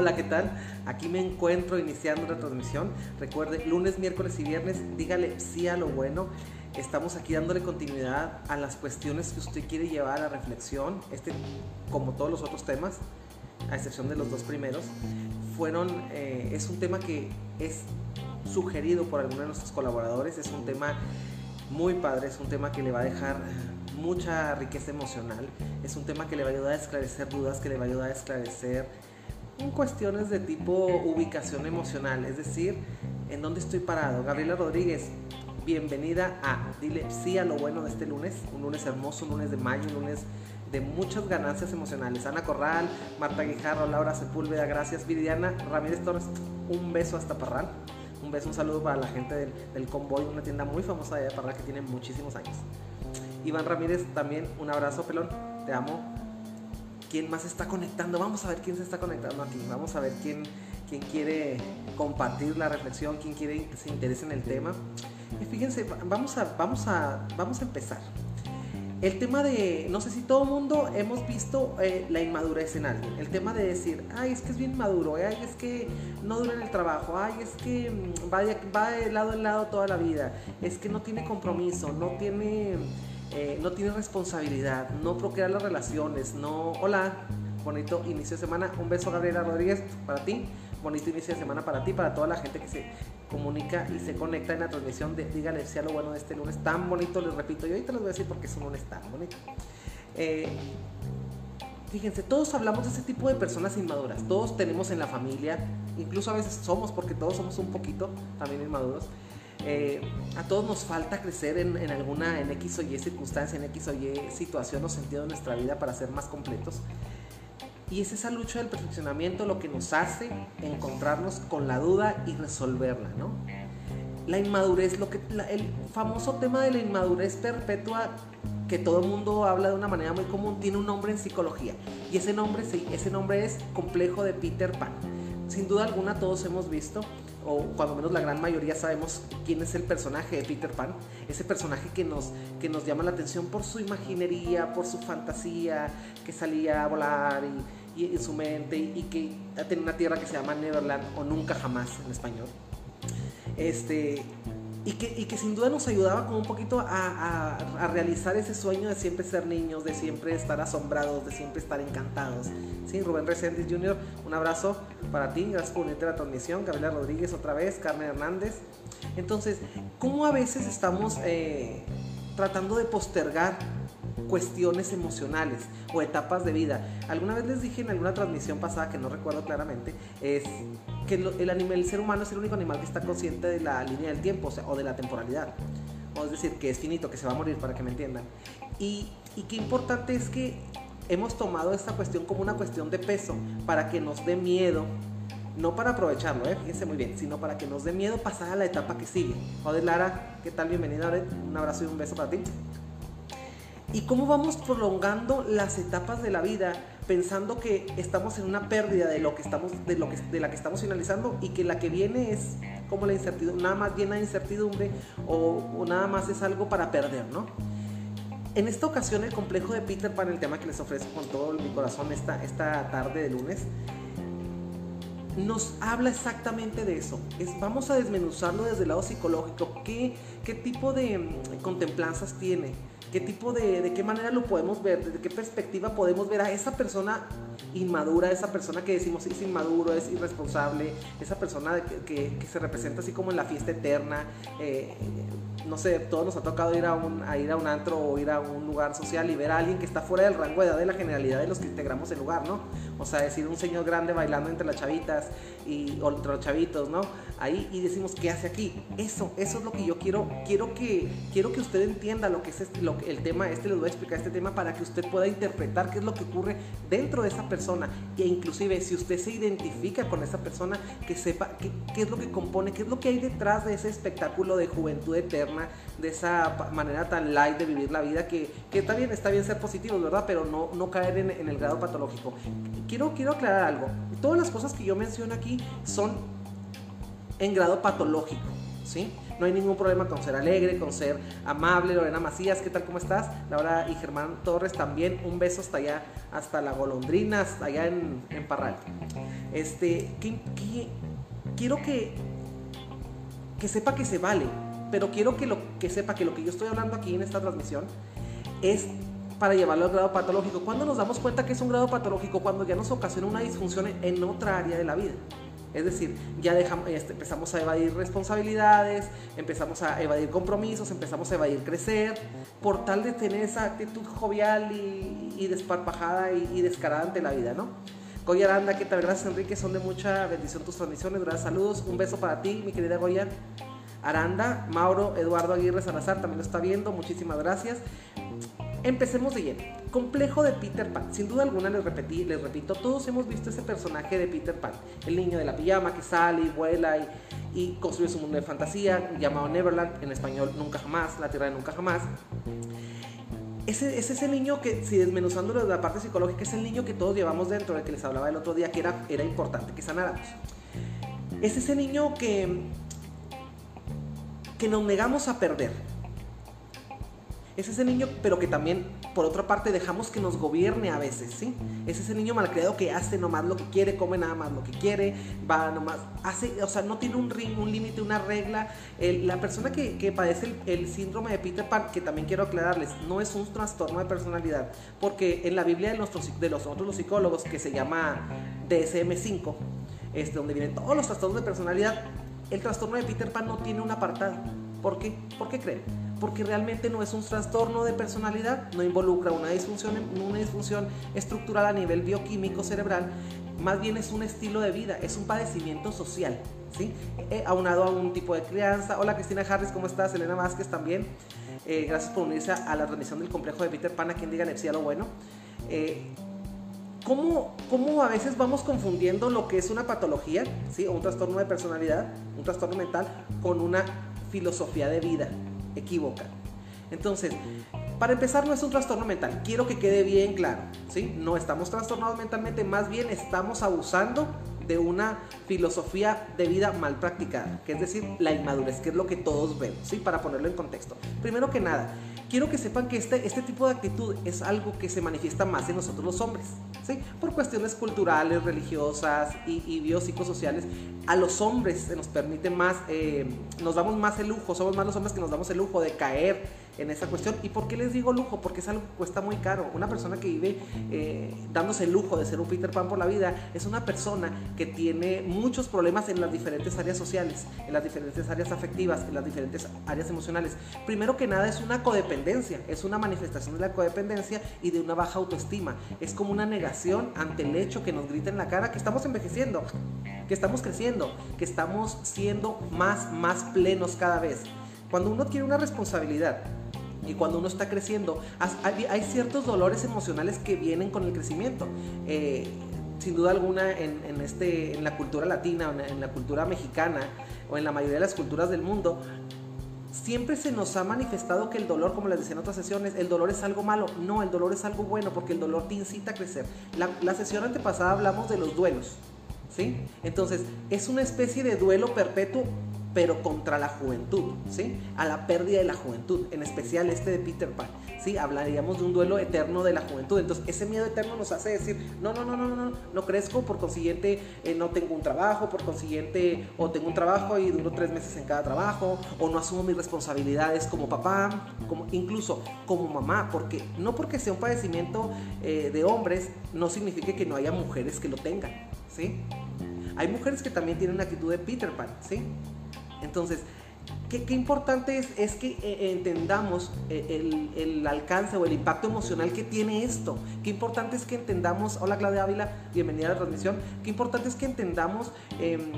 Hola, ¿qué tal? Aquí me encuentro iniciando la transmisión. Recuerde, lunes, miércoles y viernes, dígale sí a lo bueno. Estamos aquí dándole continuidad a las cuestiones que usted quiere llevar a reflexión. Este, como todos los otros temas, a excepción de los dos primeros, fueron, eh, es un tema que es sugerido por algunos de nuestros colaboradores. Es un tema muy padre, es un tema que le va a dejar mucha riqueza emocional. Es un tema que le va a ayudar a esclarecer dudas, que le va a ayudar a esclarecer cuestiones de tipo ubicación emocional, es decir, en dónde estoy parado. Gabriela Rodríguez, bienvenida a Dile sí a lo bueno de este lunes, un lunes hermoso, un lunes de mayo, un lunes de muchas ganancias emocionales. Ana Corral, Marta Guijarro, Laura Sepúlveda, gracias. Viridiana Ramírez Torres, un beso hasta Parral. Un beso, un saludo para la gente del, del Convoy, una tienda muy famosa de Parral que tiene muchísimos años. Iván Ramírez, también un abrazo, pelón. Te amo quién más está conectando. Vamos a ver quién se está conectando aquí. Vamos a ver quién, quién quiere compartir la reflexión, quién quiere que se interese en el tema. Y fíjense, vamos a, vamos a, vamos a empezar. El tema de, no sé si todo el mundo hemos visto eh, la inmadurez en alguien. El tema de decir, ay, es que es bien maduro, ay, es que no dura en el trabajo, ay, es que mm, va de, va de lado en lado toda la vida, es que no tiene compromiso, no tiene eh, no tiene responsabilidad, no procrea las relaciones, no... Hola, bonito inicio de semana. Un beso Gabriela Rodríguez para ti. Bonito inicio de semana para ti, para toda la gente que se comunica y se conecta en la transmisión de Dígale sea lo bueno de este lunes tan bonito, les repito, y ahorita les voy a decir porque es un lunes tan bonito. Eh, fíjense, todos hablamos de ese tipo de personas inmaduras, todos tenemos en la familia, incluso a veces somos, porque todos somos un poquito también inmaduros, eh, a todos nos falta crecer en, alguna, en X o Y circunstancia, en X o Y situación o sentido de nuestra vida para ser más completos. Y es esa lucha del perfeccionamiento lo que nos hace encontrarnos con la duda y resolverla, ¿no? La inmadurez, lo que, el famoso tema de la inmadurez perpetua que todo el mundo habla de una manera muy común, tiene un nombre en psicología. Y ese nombre, ese nombre es complejo de Peter Pan. Sin duda alguna todos hemos visto o cuando menos la gran mayoría sabemos quién es el personaje de Peter Pan, ese personaje que nos, que nos llama la atención por su imaginería, por su fantasía, que salía a volar y, en su mente y, que tiene una tierra que se llama Neverland o Nunca Jamás en español. Este, y que, y que, sin duda nos ayudaba como un poquito a, a, realizar ese sueño de siempre ser niños, de siempre estar asombrados, de siempre estar encantados. Sí, Rubén Reséndiz Jr., un abrazo para ti, gracias por unirte a la transmisión, Gabriela Rodríguez otra vez, Carmen Hernández. Entonces, ¿cómo a veces estamos eh, tratando de postergar cuestiones emocionales o etapas de vida. Alguna vez les dije en alguna transmisión pasada que no recuerdo claramente, es que el, animal, el ser humano es el único animal que está consciente de la línea del tiempo o, de la temporalidad. O es decir, que es finito, que se va a morir, para que me entiendan. Y, y qué importante es que hemos tomado esta cuestión como una cuestión de peso para que nos dé miedo no para aprovecharlo, ¿eh? fíjense muy bien, sino para que nos dé miedo pasar a la etapa que sigue. Joder, Lara, ¿qué tal? Bienvenida, Un abrazo y un beso para ti y cómo vamos prolongando las etapas de la vida pensando que estamos en una pérdida de lo que estamos de lo que de la que estamos finalizando y que la que viene es como la incertidumbre nada más llena de incertidumbre o, nada más es algo para perder no en esta ocasión el complejo de Peter Pan el tema que les ofrezco con todo mi corazón esta, esta tarde de lunes nos habla exactamente de eso. Es, vamos a desmenuzarlo desde el lado psicológico. ¿Qué, qué tipo de mm, contemplanzas tiene? qué tipo de, de qué manera lo podemos ver, desde qué perspectiva podemos ver a esa persona inmadura, esa persona que decimos es inmaduro, es irresponsable, esa persona que, que, se representa así como en la fiesta eterna. Eh, no sé, todos nos ha tocado ir a, un, ir a un antro o ir a un lugar social y ver a alguien que está fuera del rango de edad de la generalidad de los que integramos el lugar, ¿no? O sea, decir un señor grande bailando entre las chavitas y, o entre los chavitos, ¿no? Ahí y decimos, ¿qué hace aquí? Eso, eso es lo que yo quiero, quiero que, quiero que usted entienda lo que es este, el tema, este les voy a explicar este tema para que usted pueda interpretar qué es lo que ocurre dentro de esa persona e inclusive si usted se identifica con esa persona, que sepa qué, qué es lo que compone, qué es lo que hay detrás de ese espectáculo de juventud eterna, de esa manera tan light de vivir la vida, que, que está bien, está bien ser positivos, ¿verdad? Pero no, no caer en, en el grado patológico. Quiero, quiero aclarar algo. Todas las cosas que yo menciono aquí son en grado patológico, ¿sí? No hay ningún problema con ser alegre, con ser amable. Lorena Macías, ¿qué tal? ¿Cómo estás? Laura y Germán Torres también. Un beso hasta allá, hasta la golondrina, hasta allá en, en Parral. Este, quiero que, que sepa que se vale, pero quiero que, lo, que sepa que lo que yo estoy hablando aquí en esta transmisión es para llevarlo al grado patológico. ¿Cuándo nos damos cuenta que es un grado patológico? Cuando ya nos ocasiona una disfunción en otra área de la vida. Es decir, ya dejamos, este, empezamos a evadir responsabilidades, empezamos a evadir compromisos, empezamos a evadir crecer, por tal de tener esa actitud jovial y, desparpajada y, descarada ante la vida, ¿no? Goya Aranda, ¿qué tal? Gracias Enrique, son de mucha bendición tus transmisiones, gracias, saludos, un beso para ti, mi querida Goya. Aranda, Mauro, Eduardo Aguirre Salazar también lo está viendo, muchísimas gracias. Empecemos de lleno. Complejo de Peter Pan. Sin duda alguna les repetí, les repito, todos hemos visto ese personaje de Peter Pan, el niño de la pijama que sale y vuela y, construye su mundo de fantasía llamado Neverland, en español Nunca Jamás, la Tierra de Nunca Jamás. Ese, es ese niño que, si desmenuzándolo de la parte psicológica, es el niño que todos llevamos dentro, del que les hablaba el otro día, que era, era importante que sanáramos. Es ese niño que, que nos negamos a perder es ese niño, pero que también, por otra parte, dejamos que nos gobierne a veces, ¿sí? Es ese niño malcriado que hace nomás lo que quiere, come nada más lo que quiere, va nomás, hace, o sea, no tiene un un límite, una regla. la persona que, padece el, síndrome de Peter Pan, que también quiero aclararles, no es un trastorno de personalidad, porque en la Biblia de, nuestros, de los otros psicólogos, que se llama DSM-5, este, donde vienen todos los trastornos de personalidad, el trastorno de Peter Pan no tiene un apartado. ¿Por qué? ¿Por qué creen? porque realmente no es un trastorno de personalidad, no involucra una disfunción, una disfunción estructural a nivel bioquímico cerebral, más bien es un estilo de vida, es un padecimiento social, ¿sí? Eh, aunado a un tipo de crianza. Hola Cristina Harris, ¿cómo estás? Elena Vázquez también. Eh, gracias por unirse a la transmisión del complejo de Peter Pan, a quien diga Lepsia lo bueno. Eh, ¿cómo, ¿Cómo a veces vamos confundiendo lo que es una patología, ¿sí? o un trastorno de personalidad, un trastorno mental, con una filosofía de vida? equivoca. Entonces, para empezar, no es un trastorno mental. Quiero que quede bien claro. ¿sí? No estamos trastornados mentalmente, más bien estamos abusando de una filosofía de vida mal practicada, que es decir, la inmadurez, que es lo que todos vemos, ¿sí? para ponerlo en contexto. Primero que nada, quiero que sepan que este, este tipo de actitud es algo que se manifiesta más en nosotros los hombres, ¿sí? por cuestiones culturales, religiosas y, y biopsicosociales. A los hombres se nos permite más, eh, nos damos más el lujo, somos más los hombres que nos damos el lujo de caer en esa cuestión. ¿Y por qué les digo lujo? Porque es algo que cuesta muy caro. Una persona que vive eh, dándose el lujo de ser un Peter Pan por la vida es una persona que tiene muchos problemas en las diferentes áreas sociales, en las diferentes áreas afectivas, en las diferentes áreas emocionales. Primero que nada es una codependencia, es una manifestación de la codependencia y de una baja autoestima. Es como una negación ante el hecho que nos grita en la cara que estamos envejeciendo, que estamos creciendo, que estamos siendo más, más plenos cada vez. Cuando uno tiene una responsabilidad y cuando uno está creciendo, hay ciertos dolores emocionales que vienen con el crecimiento. Eh, sin duda alguna en, este, en la cultura latina, en la cultura mexicana o en la mayoría de las culturas del mundo, siempre se nos ha manifestado que el dolor, como les decía en otras sesiones, el dolor es algo malo. No, el dolor es algo bueno porque el dolor te incita a crecer. La, la sesión antepasada hablamos de los duelos. ¿Sí? Entonces, es una especie de duelo perpetuo pero contra la juventud, ¿sí? A la pérdida de la juventud, en especial este de Peter Pan, ¿sí? Hablaríamos de un duelo eterno de la juventud. Entonces, ese miedo eterno nos hace decir, no, no, no, no, no, no crezco, por consiguiente eh, no tengo un trabajo, por consiguiente o tengo un trabajo y duro tres meses en cada trabajo, o no asumo mis responsabilidades como papá, como, incluso como mamá, porque no porque sea un padecimiento eh, de hombres, no significa que no haya mujeres que lo tengan, ¿sí? Hay mujeres que también tienen una actitud de Peter Pan, ¿sí? Entonces, qué, importante es, que eh, entendamos eh, el, alcance o el impacto emocional que tiene esto. Qué importante es que entendamos, hola Claudia Ávila, bienvenida a la transmisión, qué importante es que entendamos em,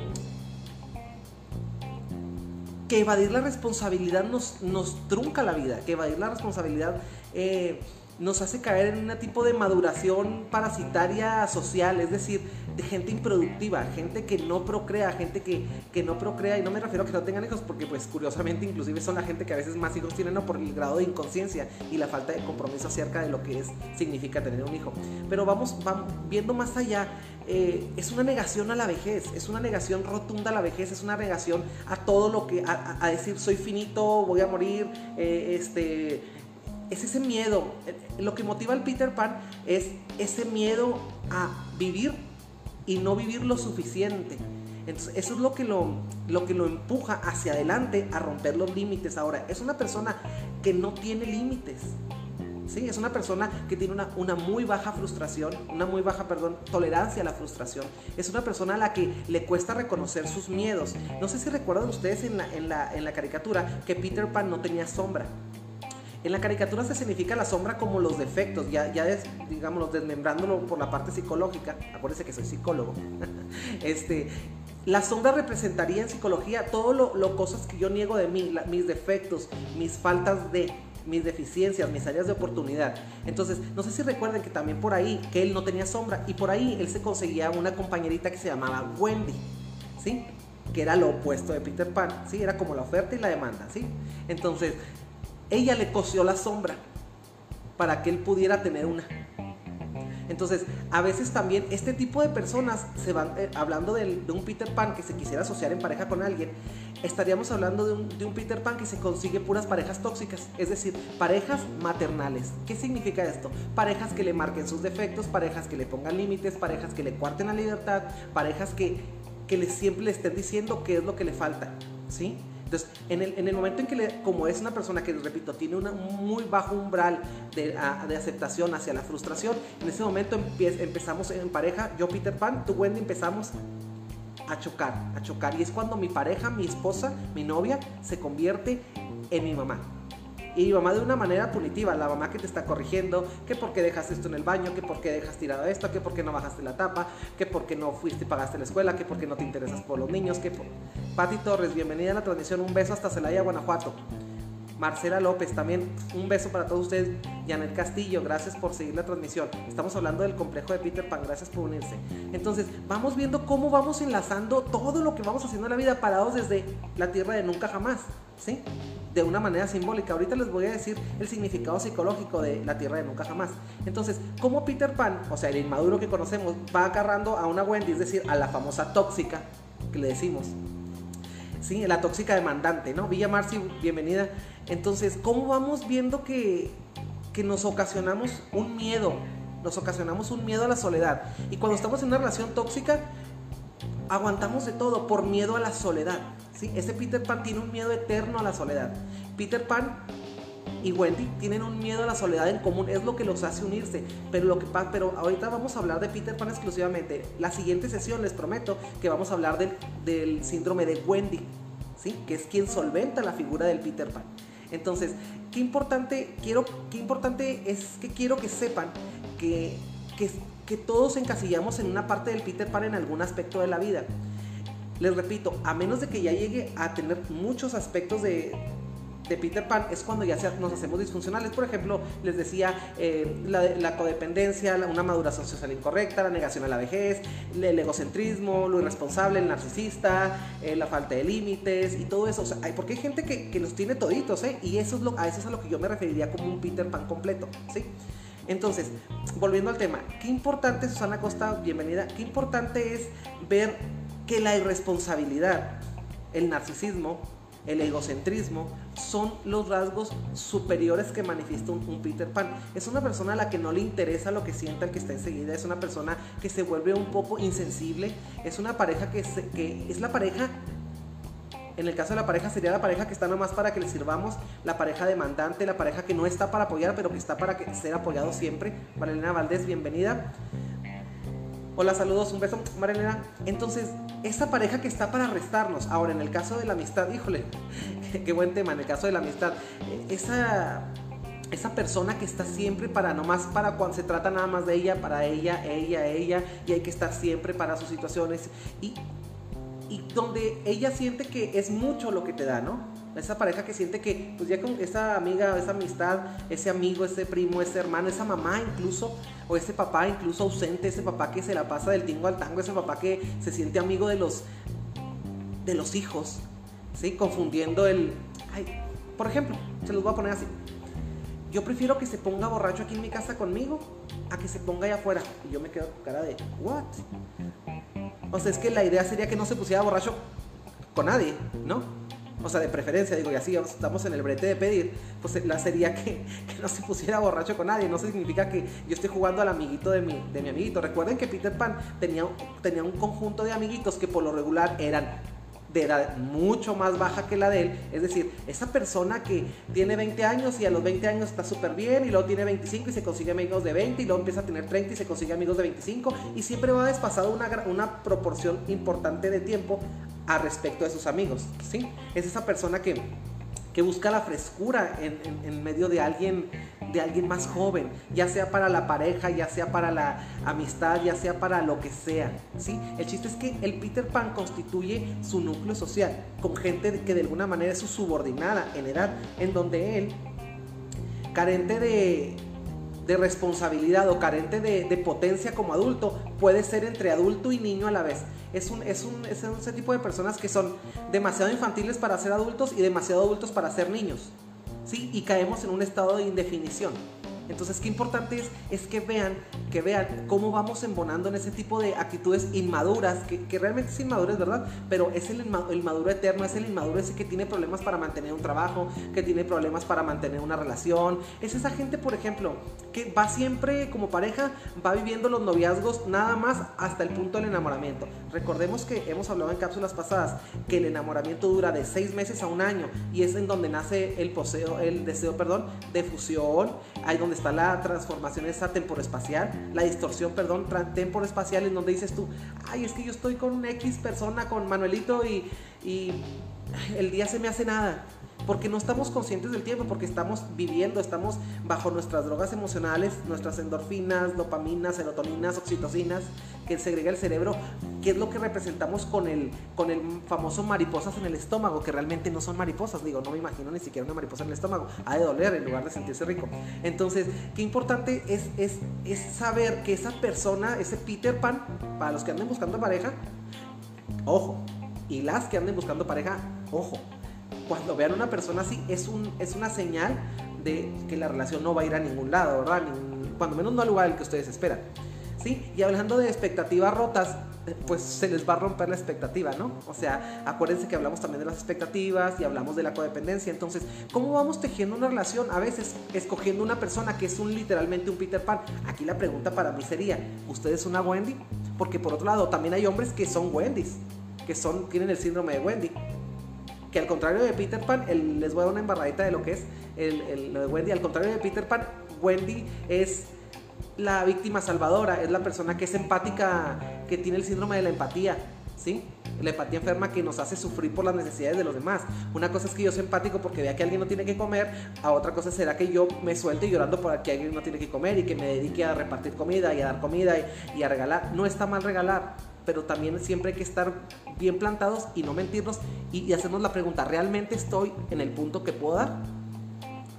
que evadir la responsabilidad nos, nos trunca la vida, que evadir la responsabilidad... Eh, nos hace caer en un tipo de maduración parasitaria social, es decir, de gente improductiva, gente que no procrea, gente que, que no procrea, y no me refiero a que no tengan hijos, porque pues curiosamente inclusive son la gente que a veces más hijos tienen ¿no? por el grado de inconsciencia y la falta de compromiso acerca de lo que es, significa tener un hijo. Pero vamos, vamos viendo más allá, eh, es una negación a la vejez, es una negación rotunda a la vejez, es una negación a todo lo que, a, decir soy finito, voy a morir, eh, este es ese miedo. Lo que motiva al Peter Pan es ese miedo a vivir y no vivir lo suficiente. Eso es lo que lo, lo que lo empuja hacia adelante a romper los límites. Ahora, es una persona que no tiene límites. ¿sí? Es una persona que tiene una, una, muy baja frustración, una muy baja, perdón, tolerancia a la frustración. Es una persona a la que le cuesta reconocer sus miedos. No sé si recuerdan ustedes en la, en la, en la caricatura que Peter Pan no tenía sombra. En la caricatura se significa la sombra como los defectos, ya, ya digamos, desmembrándolo por la parte psicológica. Acuérdense que soy psicólogo. este, la sombra representaría en psicología todo lo, lo cosas que yo niego de mí, mis defectos, mis faltas de mis deficiencias, mis áreas de oportunidad. Entonces, no sé si recuerden que también por ahí, que él no tenía sombra, y por ahí él se conseguía una compañerita que se llamaba Wendy, ¿sí? Que era lo opuesto de Peter Pan, ¿sí? Era como la oferta y la demanda, ¿sí? Entonces, ella le cosió la sombra para que él pudiera tener una. Entonces, a veces también este tipo de personas se van, eh, hablando de, un Peter Pan que se quisiera asociar en pareja con alguien, estaríamos hablando de un, Peter Pan que se consigue puras parejas tóxicas, es decir, parejas maternales. ¿Qué significa esto? Parejas que le marquen sus defectos, parejas que le pongan límites, parejas que le cuarten la libertad, parejas que, que le, siempre le estén diciendo qué es lo que le falta, ¿sí? Entonces, en el, en el momento en que, como es una persona que, repito, tiene un muy bajo umbral de, de, aceptación hacia la frustración, en ese momento empezamos en pareja, yo Peter Pan, tú Wendy, empezamos a chocar, a chocar. Y es cuando mi pareja, mi esposa, mi novia, se convierte en mi mamá. Y mamá de una manera punitiva, la mamá que te está corrigiendo, que por qué dejaste esto en el baño, que por qué dejas tirado esto, que por qué no bajaste la tapa, que por qué no fuiste y pagaste la escuela, que por qué no te interesas por los niños, que por... Pati Torres, bienvenida a la transmisión, un beso hasta Celaya, Guanajuato. Marcela López, también un beso para todos ustedes. Janet Castillo, gracias por seguir la transmisión. Estamos hablando del complejo de Peter Pan, gracias por unirse. Entonces, vamos viendo cómo vamos enlazando todo lo que vamos haciendo en la vida parados desde la tierra de nunca jamás, ¿sí? De una manera simbólica. Ahorita les voy a decir el significado psicológico de la tierra de nunca jamás. Entonces, cómo Peter Pan, o sea, el inmaduro que conocemos, va agarrando a una Wendy, es decir, a la famosa tóxica que le decimos. Sí, la tóxica demandante, ¿no? Villa Marci, bienvenida. Entonces, ¿cómo vamos viendo que, que nos ocasionamos un miedo? Nos ocasionamos un miedo a la soledad. Y cuando estamos en una relación tóxica, aguantamos de todo por miedo a la soledad. ¿sí? Ese Peter Pan tiene un miedo eterno a la soledad. Peter Pan y Wendy tienen un miedo a la soledad en común, es lo que los hace unirse. Pero, lo que, pero ahorita vamos a hablar de Peter Pan exclusivamente. La siguiente sesión les prometo que vamos a hablar del, del síndrome de Wendy, ¿sí? que es quien solventa la figura del Peter Pan. Entonces, qué importante, quiero, qué importante es que quiero que sepan que, que, que todos encasillamos en una parte del Peter Pan en algún aspecto de la vida. Les repito, a menos de que ya llegue a tener muchos aspectos de, Peter Pan es cuando ya nos hacemos disfuncionales. Por ejemplo, les decía eh, la, codependencia, una maduración social incorrecta, la negación a la vejez, el egocentrismo, lo irresponsable, el narcisista, eh, la falta de límites y todo eso. O sea, hay, porque hay gente que, que los tiene toditos, ¿eh? Y eso es lo, a eso es a lo que yo me referiría como un Peter Pan completo, ¿sí? Entonces, volviendo al tema, qué importante, Susana Costa, bienvenida, qué importante es ver que la irresponsabilidad, el narcisismo, el egocentrismo, son los rasgos superiores que manifiesta un, Peter Pan. Es una persona a la que no le interesa lo que sienta el que está enseguida, es una persona que se vuelve un poco insensible, es una pareja que, que es la pareja en el caso de la pareja sería la pareja que está nomás para que le sirvamos, la pareja demandante, la pareja que no está para apoyar, pero que está para que, ser apoyado siempre. Marilena Valdés, bienvenida. Hola, saludos, un beso, Marilena. Entonces, esa pareja que está para restarnos. Ahora, en el caso de la amistad, híjole, qué buen tema, en el caso de la amistad, esa esa persona que está siempre para nomás para cuando se trata nada más de ella, para ella, ella, ella, y hay que estar siempre para sus situaciones. Y, y donde ella siente que es mucho lo que te da, ¿no? Esa pareja que siente que, pues ya con esa amiga, esa amistad, ese amigo, ese primo, ese hermano, esa mamá incluso, o ese papá incluso ausente, ese papá que se la pasa del tingo al tango, ese papá que se siente amigo de los, de los hijos, ¿sí? Confundiendo el... Ay, por ejemplo, se los voy a poner así. Yo prefiero que se ponga borracho aquí en mi casa conmigo a que se ponga allá afuera. Y yo me quedo con cara de, ¿what? O sea, es que la idea sería que no se pusiera borracho con nadie, ¿no? O sea, de preferencia, digo, y así estamos en el brete de pedir, pues la sería que, no se pusiera borracho con nadie. No significa que yo esté jugando al amiguito de mi, de mi amiguito. Recuerden que Peter Pan tenía, tenía un conjunto de amiguitos que por lo regular eran de edad mucho más baja que la de él. Es decir, esa persona que tiene 20 años y a los 20 años está súper bien y luego tiene 25 y se consigue amigos de 20 y luego empieza a tener 30 y se consigue amigos de 25 y siempre va despasado una, una proporción importante de tiempo a respecto de sus amigos. ¿sí? Es esa persona que que busca la frescura en, medio de alguien, de alguien más joven, ya sea para la pareja, ya sea para la amistad, ya sea para lo que sea. ¿sí? El chiste es que el Peter Pan constituye su núcleo social, con gente que de alguna manera es su subordinada en edad, en donde él, carente de, de responsabilidad o carente de, de, potencia como adulto, puede ser entre adulto y niño a la vez es un, es un, es ese tipo de personas que son demasiado infantiles para ser adultos y demasiado adultos para ser niños. ¿sí? Y caemos en un estado de indefinición. Entonces, qué importante es, es que vean, que vean cómo vamos embonando en ese tipo de actitudes inmaduras, que, realmente es inmadurez, ¿verdad? Pero es el, el, maduro eterno, es el inmaduro ese que tiene problemas para mantener un trabajo, que tiene problemas para mantener una relación. Es esa gente, por ejemplo, que va siempre como pareja, va viviendo los noviazgos nada más hasta el punto del enamoramiento. Recordemos que hemos hablado en cápsulas pasadas que el enamoramiento dura de seis meses a un año y es en donde nace el poseo, el deseo, perdón, de fusión, ahí donde está la transformación esa temporoespacial, la distorsión, perdón, temporoespacial, en donde dices tú, ay, es que yo estoy con una X persona, con Manuelito, y, y el día se me hace nada porque no estamos conscientes del tiempo, porque estamos viviendo, estamos bajo nuestras drogas emocionales, nuestras endorfinas, dopaminas, serotoninas, oxitocinas, que segrega el cerebro, que es lo que representamos con el, con el famoso mariposas en el estómago, que realmente no son mariposas, digo, no me imagino ni siquiera una mariposa en el estómago, ha de doler en lugar de sentirse rico. Entonces, qué importante es, es, es saber que esa persona, ese Peter Pan, para los que anden buscando pareja, ojo, y las que anden buscando pareja, ojo, cuando vean una persona así, es, un, es una señal de que la relación no va a ir a ningún lado, ¿verdad? cuando menos no al lugar al que ustedes esperan. ¿Sí? Y hablando de expectativas rotas, pues se les va a romper la expectativa, ¿no? O sea, acuérdense que hablamos también de las expectativas y hablamos de la codependencia. Entonces, ¿cómo vamos tejiendo una relación? A veces escogiendo una persona que es un literalmente un Peter Pan. Aquí la pregunta para mí sería, ¿usted es una Wendy? Porque por otro lado, también hay hombres que son Wendys, que son, tienen el síndrome de Wendy que al contrario de Peter Pan, les voy a dar una embarradita de lo que es el, lo de Wendy, al contrario de Peter Pan, Wendy es la víctima salvadora, es la persona que es empática, que tiene el síndrome de la empatía, ¿sí? La empatía enferma que nos hace sufrir por las necesidades de los demás. Una cosa es que yo soy empático porque vea que alguien no tiene que comer, a otra cosa será que yo me suelte llorando por que alguien no tiene que comer y que me dedique a repartir comida y a dar comida y a regalar. No está mal regalar, pero también siempre hay que estar bien plantados y no mentirnos y, hacernos la pregunta, ¿realmente estoy en el punto que puedo dar?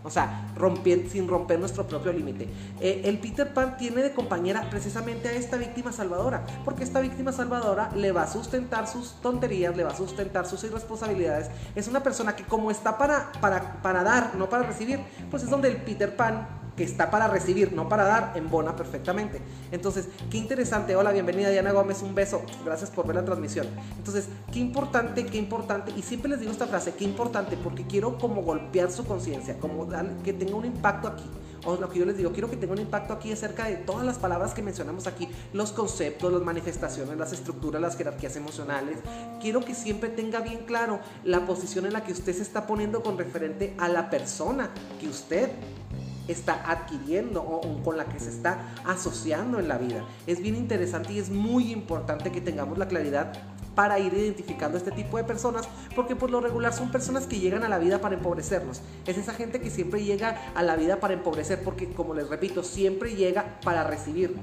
O sea, romper, sin romper nuestro propio límite. Eh, el Peter Pan tiene de compañera precisamente a esta víctima salvadora, porque esta víctima salvadora le va a sustentar sus tonterías, le va a sustentar sus irresponsabilidades. Es una persona que como está para, para, para dar, no para recibir, pues es donde el Peter Pan que está para recibir, no para dar, embona perfectamente. Entonces, qué interesante. Hola, bienvenida Diana Gómez, un beso. Gracias por ver la transmisión. Entonces, qué importante, qué importante. Y siempre les digo esta frase, qué importante, porque quiero como golpear su conciencia, como que tenga un impacto aquí. O lo que yo les digo, quiero que tenga un impacto aquí acerca de todas las palabras que mencionamos aquí, los conceptos, las manifestaciones, las estructuras, las jerarquías emocionales. Quiero que siempre tenga bien claro la posición en la que usted se está poniendo con referente a la persona que usted está adquiriendo o, con la que se está asociando en la vida. Es bien interesante y es muy importante que tengamos la claridad para ir identificando este tipo de personas, porque por lo regular son personas que llegan a la vida para empobrecernos. Es esa gente que siempre llega a la vida para empobrecer, porque como les repito, siempre llega para recibir,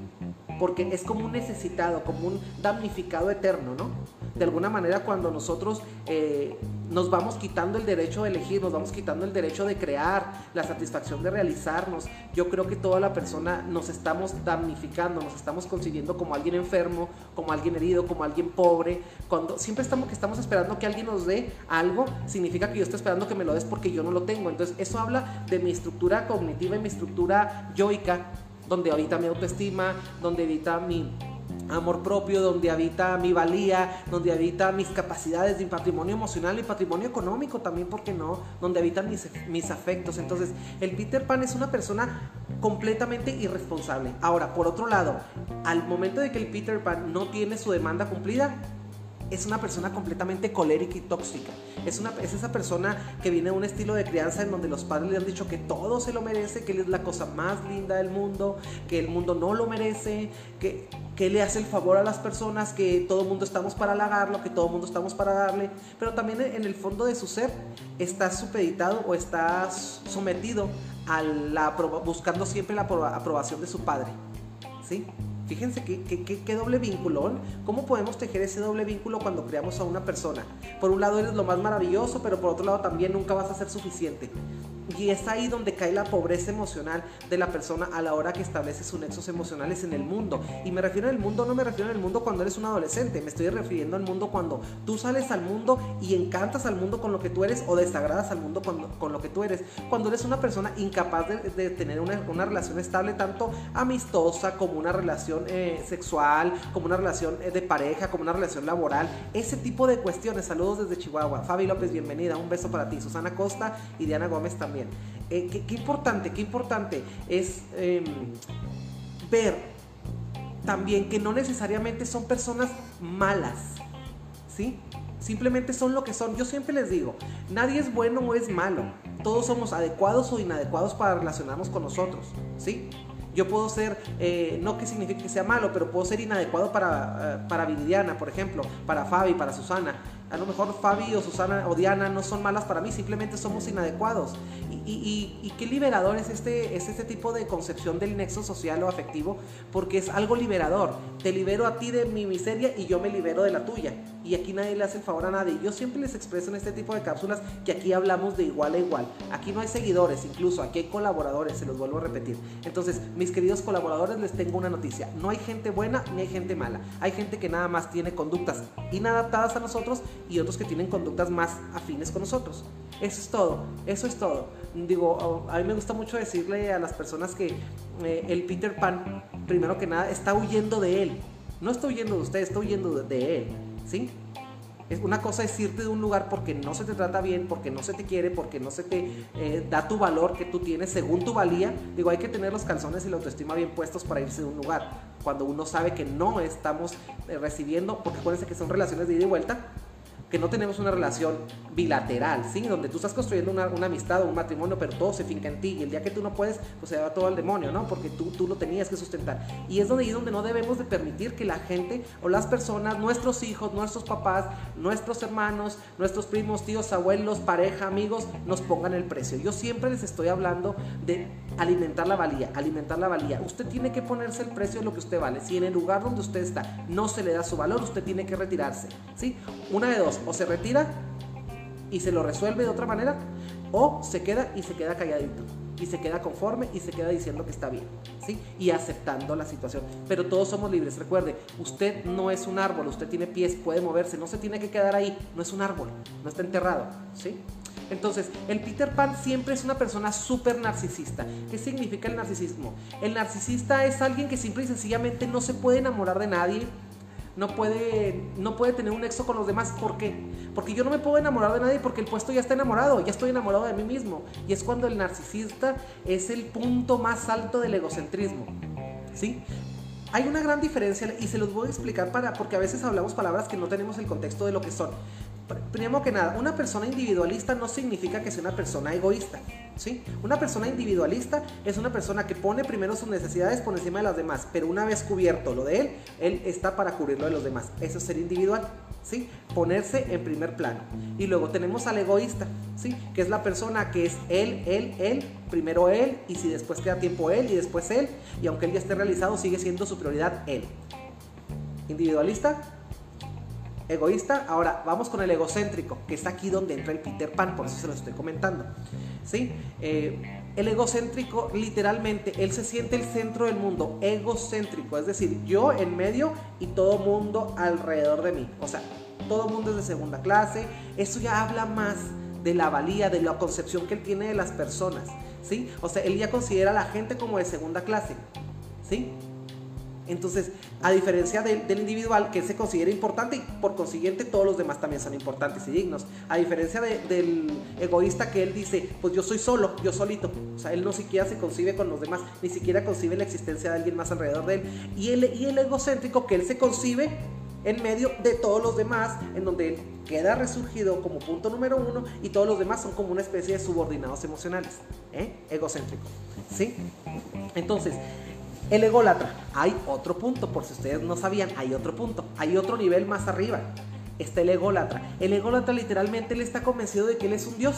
porque es como un necesitado, como un damnificado eterno, ¿no? De alguna manera cuando nosotros eh, nos vamos quitando el derecho de elegir, nos vamos quitando el derecho de crear, la satisfacción de realizarnos. Yo creo que toda la persona nos estamos damnificando, nos estamos concibiendo como alguien enfermo, como alguien herido, como alguien pobre. Cuando siempre estamos que estamos esperando que alguien nos dé algo, significa que yo estoy esperando que me lo des porque yo no lo tengo. Entonces, eso habla de mi estructura cognitiva y mi estructura yoica, donde ahorita mi autoestima, donde ahorita mi amor propio, donde habita mi valía, donde habita mis capacidades, mi patrimonio emocional, mi patrimonio económico también, ¿por qué no? Donde habitan mis, mis afectos. Entonces, el Peter Pan es una persona completamente irresponsable. Ahora, por otro lado, al momento de que el Peter Pan no tiene su demanda cumplida, es una persona completamente colérica y tóxica. Es, una, es esa persona que viene de un estilo de crianza en donde los padres le han dicho que todo se lo merece, que él es la cosa más linda del mundo, que el mundo no lo merece, que, que le hace el favor a las personas, que todo el mundo estamos para halagarlo, que todo el mundo estamos para darle, pero también en el fondo de su ser está supeditado o está sometido a la, buscando siempre la aprobación de su padre. ¿Sí? Fíjense qué, doble vínculo. ¿Cómo podemos tejer ese doble vínculo cuando creamos a una persona? Por un lado eres lo más maravilloso, pero por otro lado también nunca vas a ser suficiente. Y es ahí donde cae la pobreza emocional de la persona a la hora que establece sus nexos emocionales en el mundo. Y me refiero al mundo, no me refiero al mundo cuando eres un adolescente, me estoy refiriendo al mundo cuando tú sales al mundo y encantas al mundo con lo que tú eres o desagradas al mundo con, lo que tú eres. Cuando eres una persona incapaz de, tener una, relación estable, tanto amistosa como una relación eh, sexual, como una relación eh, de pareja, como una relación laboral, ese tipo de cuestiones. Saludos desde Chihuahua. Fabi López, bienvenida. Un beso para ti. Susana Costa y Diana Gómez también. Eh, qué, importante, qué importante es em, ver también que no necesariamente son personas malas, ¿sí? Simplemente son lo que son. Yo siempre les digo, nadie es bueno o es malo. Todos somos adecuados o inadecuados para relacionarnos con nosotros, ¿sí? Yo puedo ser, eh, no que signifique que sea malo, pero puedo ser inadecuado para, uh, para Viridiana, por ejemplo, para Fabi, para Susana. A lo mejor Fabi o Susana o Diana no son malas para mí, simplemente somos inadecuados. Y, qué liberador es este, es este tipo de concepción del nexo social o afectivo, porque es algo liberador. Te libero a ti de mi miseria y yo me libero de la tuya. Y aquí nadie le hace el favor a nadie. Yo siempre les expreso en este tipo de cápsulas que aquí hablamos de igual a igual. Aquí no hay seguidores, incluso aquí hay colaboradores, se los vuelvo a repetir. Entonces, mis queridos colaboradores, les tengo una noticia. No hay gente buena ni hay gente mala. Hay gente que nada más tiene conductas inadaptadas a nosotros y otros que tienen conductas más afines con nosotros. Eso es todo, eso es todo. Digo, a mí me gusta mucho decirle a las personas que eh, el Peter Pan, primero que nada, está huyendo de él. No está huyendo de usted, está huyendo de, él. ¿Sí? Una cosa es irte de un lugar porque no se te trata bien, porque no se te quiere, porque no se te eh, da tu valor que tú tienes según tu valía. Digo, hay que tener los calzones y la autoestima bien puestos para irse de un lugar. Cuando uno sabe que no estamos eh, recibiendo, porque acuérdense que son relaciones de ida y vuelta, que no tenemos una relación bilateral, ¿sí? Donde tú estás construyendo una, amistad o un matrimonio, pero todo se finca en ti y el día que tú no puedes, pues se va todo al demonio, ¿no? Porque tú, tú lo tenías que sustentar. Y es donde, y donde no debemos de permitir que la gente o las personas, nuestros hijos, nuestros papás, nuestros hermanos, nuestros primos, tíos, abuelos, pareja, amigos, nos pongan el precio. Yo siempre les estoy hablando de alimentar la valía, alimentar la valía. Usted tiene que ponerse el precio de lo que usted vale. Si en el lugar donde usted está no se le da su valor, usted tiene que retirarse, ¿sí? Una de dos o se retira y se lo resuelve de otra manera, o se queda y se queda calladito y se queda conforme y se queda diciendo que está bien, ¿sí? Y aceptando la situación. Pero todos somos libres. Recuerde, usted no es un árbol, usted tiene pies, puede moverse, no se tiene que quedar ahí, no es un árbol, no está enterrado, ¿sí? Entonces, el Peter Pan siempre es una persona súper narcisista. ¿Qué significa el narcisismo? El narcisista es alguien que simple y sencillamente no se puede enamorar de nadie, no puede, no puede tener un nexo con los demás. ¿Por qué? Porque yo no me puedo enamorar de nadie porque el puesto ya está enamorado, ya estoy enamorado de mí mismo. Y es cuando el narcisista es el punto más alto del egocentrismo. ¿Sí? Hay una gran diferencia y se los voy a explicar para, porque a veces hablamos palabras que no tenemos el contexto de lo que son. Primero que nada, una persona individualista no significa que sea una persona egoísta. ¿sí? Una persona individualista es una persona que pone primero sus necesidades por encima de las demás, pero una vez cubierto lo de él, él está para cubrirlo de los demás. Eso es ser individual. ¿sí? Ponerse en primer plano. Y luego tenemos al egoísta, ¿sí? Que es la persona que es él, él, él, primero él, y si después queda tiempo él y después él, y aunque él ya esté realizado, sigue siendo su prioridad él. Individualista, egoísta. Ahora vamos con el egocéntrico, que es aquí donde entra el Peter Pan, por eso se lo estoy comentando. ¿Sí? Eh, el egocéntrico, literalmente, él se siente el centro del mundo, egocéntrico, es decir, yo en medio y todo mundo alrededor de mí. O sea, todo mundo es de segunda clase. Eso ya habla más de la valía, de la concepción que él tiene de las personas. ¿Sí? O sea, él ya considera a la gente como de segunda clase. ¿Sí? Entonces, a diferencia del individual que se considera importante y por consiguiente todos los demás también son importantes y dignos. A diferencia del egoísta que él dice, pues yo soy solo, yo solito. O sea, él no siquiera se concibe con los demás, ni siquiera concibe la existencia de alguien más alrededor de él. Y el, y el egocéntrico que él se concibe en medio de todos los demás, en donde él queda resurgido como punto número uno y todos los demás son como una especie de subordinados emocionales, ¿eh? egocéntrico. ¿Sí? Entonces, el ególatra, hay otro punto, por si ustedes no sabían, hay otro punto, hay otro nivel más arriba. Está el ególatra. El ególatra literalmente él está convencido de que él es un dios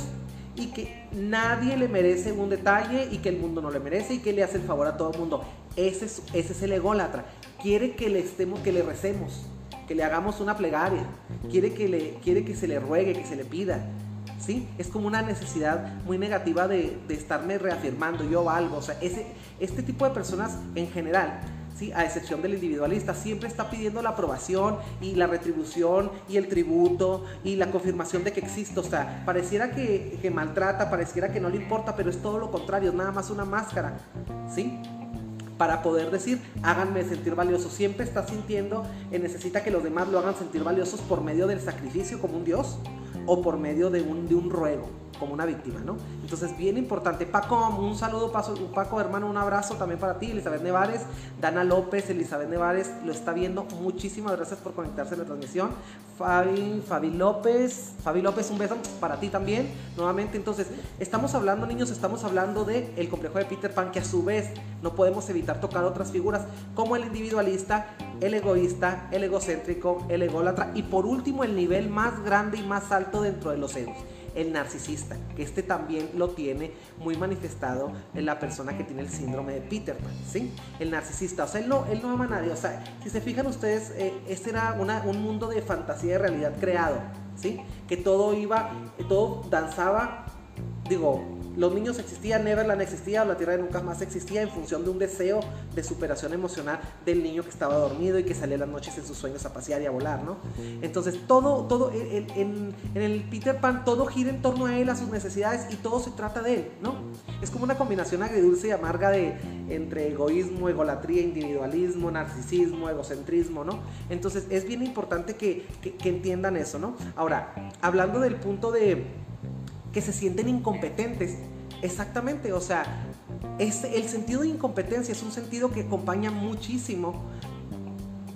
y que nadie le merece un detalle y que el mundo no le merece y que le hace el favor a todo el mundo. Ese es, ese es el ególatra. Quiere que le estemos, que le recemos, que le hagamos una plegaria. Quiere que, le, quiere que se le ruegue, que se le pida. ¿Sí? Es como una necesidad muy negativa de, estarme reafirmando, yo valgo. O sea, este tipo de personas en general ¿Sí? a excepción del individualista, siempre está pidiendo la aprobación y la retribución y el tributo y la confirmación de que existe. O sea, pareciera que, maltrata, pareciera que no le importa, pero es todo lo contrario, nada más una máscara. ¿Sí? para poder decir, háganme sentir valioso. Siempre está sintiendo que necesita que los demás lo hagan sentir valiosos por medio del sacrificio como un Dios o por medio de un, de un ruego como una víctima, ¿no? Entonces, bien importante. Paco, un saludo, Paco, hermano, un abrazo también para ti, Elizabeth Nevares, Dana López, Elizabeth Nevares, lo está viendo. Muchísimas gracias por conectarse a la transmisión. Fabi, Fabi López, Fabi López, un beso para ti también, nuevamente. Entonces, estamos hablando, niños, estamos hablando del el complejo de Peter Pan, que a su vez no podemos evitar tocar otras figuras, como el individualista, el egoísta, el egocéntrico, el ególatra y por último el nivel más grande y más alto dentro de los egos el narcisista, que este también lo tiene muy manifestado en la persona que tiene el síndrome de Peter Pan, ¿sí? El narcisista, o sea, él no, él no ama a nadie, o sea, si se fijan ustedes, eh, este era un mundo de fantasía de realidad creado, ¿sí? Que todo iba, todo danzaba, digo, los niños existían, Neverland existía, la Tierra de Nunca Más existía en función de un deseo de superación emocional del niño que estaba dormido y que salía las noches en sus sueños a pasear y a volar, ¿no? Entonces todo, todo, en, el Peter Pan todo gira en torno a él, a sus necesidades y todo se trata de él, ¿no? Es como una combinación agridulce y amarga de, entre egoísmo, egolatría, individualismo, narcisismo, egocentrismo, ¿no? Entonces es bien importante que, que entiendan eso, ¿no? Ahora, hablando del punto de que se sienten incompetentes. Exactamente, o sea, es, el sentido de incompetencia es un sentido que acompaña muchísimo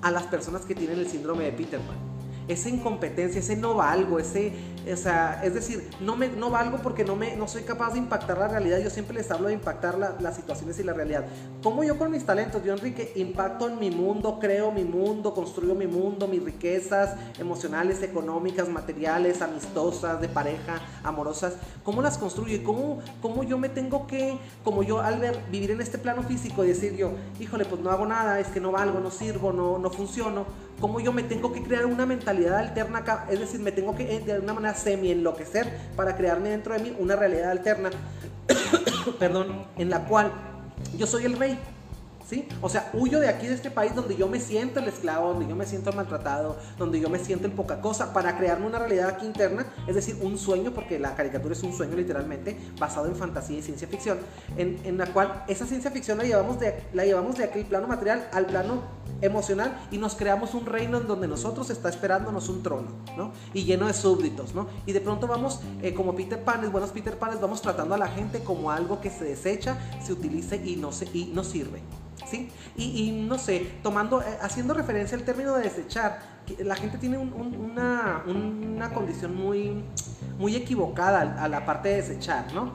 a las personas que tienen el síndrome de Peter Pan esa incompetencia, ese no valgo, ese, o sea, es decir, no, me, no valgo porque no, me, no soy capaz de impactar la realidad. Yo siempre les hablo de impactar las situaciones y la realidad. ¿Cómo yo con mis talentos, yo Enrique, impacto en mi mundo, creo mi mundo, construyo mi mundo, mis riquezas emocionales, económicas, materiales, amistosas, de pareja, amorosas? ¿Cómo las construyo y cómo, cómo yo me tengo que, como yo al ver, vivir en este plano físico y decir yo, híjole, pues no hago nada, es que no valgo, no sirvo, no, no funciono? ¿Cómo yo me tengo que crear una mentalidad alterna acá? Es decir, me tengo que eh, de alguna manera semi enloquecer para crearme dentro de mí una realidad alterna, perdón, en la cual yo soy el rey ¿sí? O sea, huyo de aquí, de este país donde yo me siento el esclavo, donde yo me siento maltratado, donde yo me siento el poca cosa, para crearme una realidad aquí interna, es decir, un sueño, porque la caricatura es un sueño literalmente, basado en fantasía y ciencia ficción, en, la cual esa ciencia ficción la llevamos, de, la llevamos de aquel plano material al plano emocional y nos creamos un reino en donde nosotros está esperándonos un trono, ¿no? Y lleno de súbditos, ¿no? Y de pronto vamos, eh, como Peter Panes, buenos Peter Panes, vamos tratando a la gente como algo que se desecha, se utilice y no, se, y no sirve. ¿sí? Y, no sé, tomando, eh, haciendo referencia al término de desechar, la gente tiene una, condición muy, muy equivocada a, la parte de desechar, ¿no?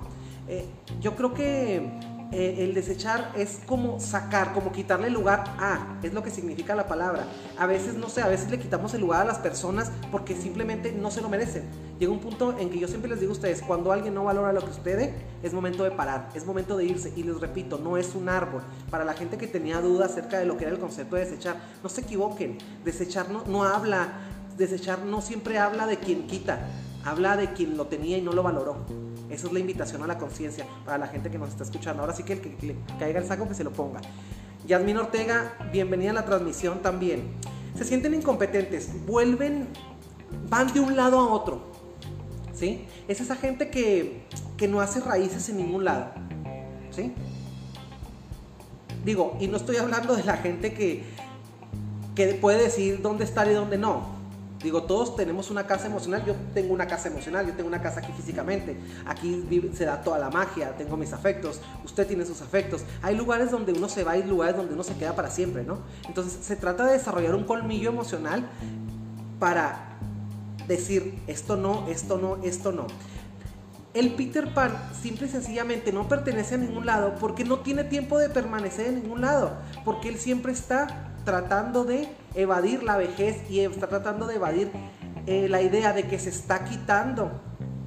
Eh, yo creo que eh, el desechar es como sacar, como quitarle lugar a, es lo que significa la palabra. A veces, no sé, a veces le quitamos el lugar a las personas porque simplemente no se lo merecen. Llega un punto en que yo siempre les digo a ustedes, cuando alguien no valora lo que usted es momento de parar, es momento de irse. Y les repito, no es un árbol. Para la gente que tenía dudas acerca de lo que era el concepto de desechar, no se equivoquen. Desechar no, no habla, desechar no siempre habla de quien quita, habla de quien lo tenía y no lo valoró. Esa es la invitación a la conciencia para la gente que nos está escuchando. Ahora sí que el que le caiga el saco que se lo ponga. Yasmín Ortega, bienvenida a la transmisión también. Se sienten incompetentes, vuelven, van de un lado a otro. ¿Sí? Es esa gente que, que no hace raíces en ningún lado. ¿Sí? digo, y no estoy hablando de la gente que, que puede decir dónde estar y dónde no. Digo, todos tenemos una casa emocional. Yo tengo una casa emocional, yo tengo una casa aquí físicamente. Aquí se da toda la magia, tengo mis afectos, usted tiene sus afectos. Hay lugares donde uno se va y lugares donde uno se queda para siempre, ¿no? Entonces se trata de desarrollar un colmillo emocional para decir esto no, esto no, esto no. El Peter Pan simple y sencillamente no pertenece a ningún lado porque no tiene tiempo de permanecer en ningún lado, porque él siempre está tratando de evadir la vejez y está tratando de evadir eh, la idea de que se está quitando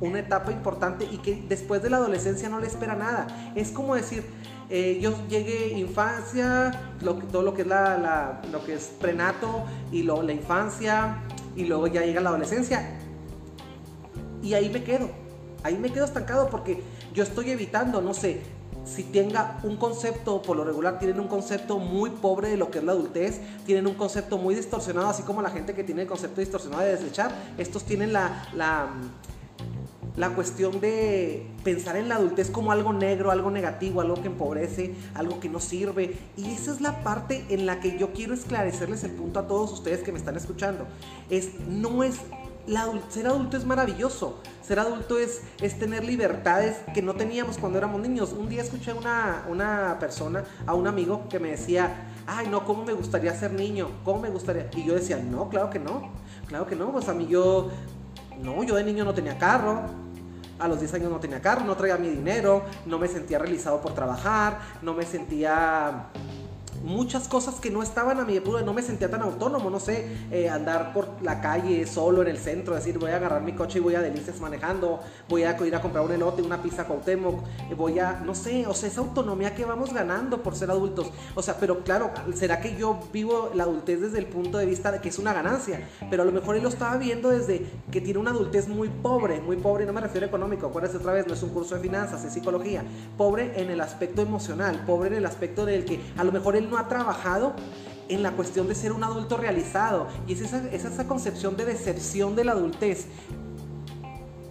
una etapa importante y que después de la adolescencia no le espera nada. Es como decir, eh, yo llegué infancia, todo lo que es la, lo que es prenato y luego la infancia y luego ya llega la adolescencia y ahí me quedo, ahí me quedo estancado porque yo estoy evitando, no sé, si tenga un concepto, por lo regular tienen un concepto muy pobre de lo que es la adultez, tienen un concepto muy distorsionado, así como la gente que tiene el concepto distorsionado de desechar, estos tienen la, la, la cuestión de pensar en la adultez como algo negro, algo negativo, algo que empobrece, algo que no sirve. Y esa es la parte en la que yo quiero esclarecerles el punto a todos ustedes que me están escuchando. Es, no es ser adulto es maravilloso. Ser adulto es, es tener libertades que no teníamos cuando éramos niños. Un día escuché a una, una persona, a un amigo, que me decía, ay, no, ¿cómo me gustaría ser niño? ¿Cómo me gustaría? Y yo decía, no, claro que no. Claro que no. Pues a mí yo, no, yo de niño no tenía carro. A los 10 años no tenía carro, no traía mi dinero, no me sentía realizado por trabajar, no me sentía muchas cosas que no estaban a mi no me sentía tan autónomo, no sé, eh, andar por la calle solo en el centro, decir voy a agarrar mi coche y voy a Delicias manejando, voy a ir a comprar un elote, una pizza Cuauhtémoc, eh, voy a, no sé, o sea, esa autonomía que vamos ganando por ser adultos, o sea, pero claro, ¿será que yo vivo la adultez desde el punto de vista de que es una ganancia? Pero a lo mejor él lo estaba viendo desde que tiene una adultez muy pobre, muy pobre, no me refiero a económico, acuérdense otra vez, no es un curso de finanzas, es psicología, pobre en el aspecto emocional, pobre en el aspecto del que a lo mejor él no ha trabajado en la cuestión de ser un adulto realizado. Y es esa, esa concepción de decepción de la adultez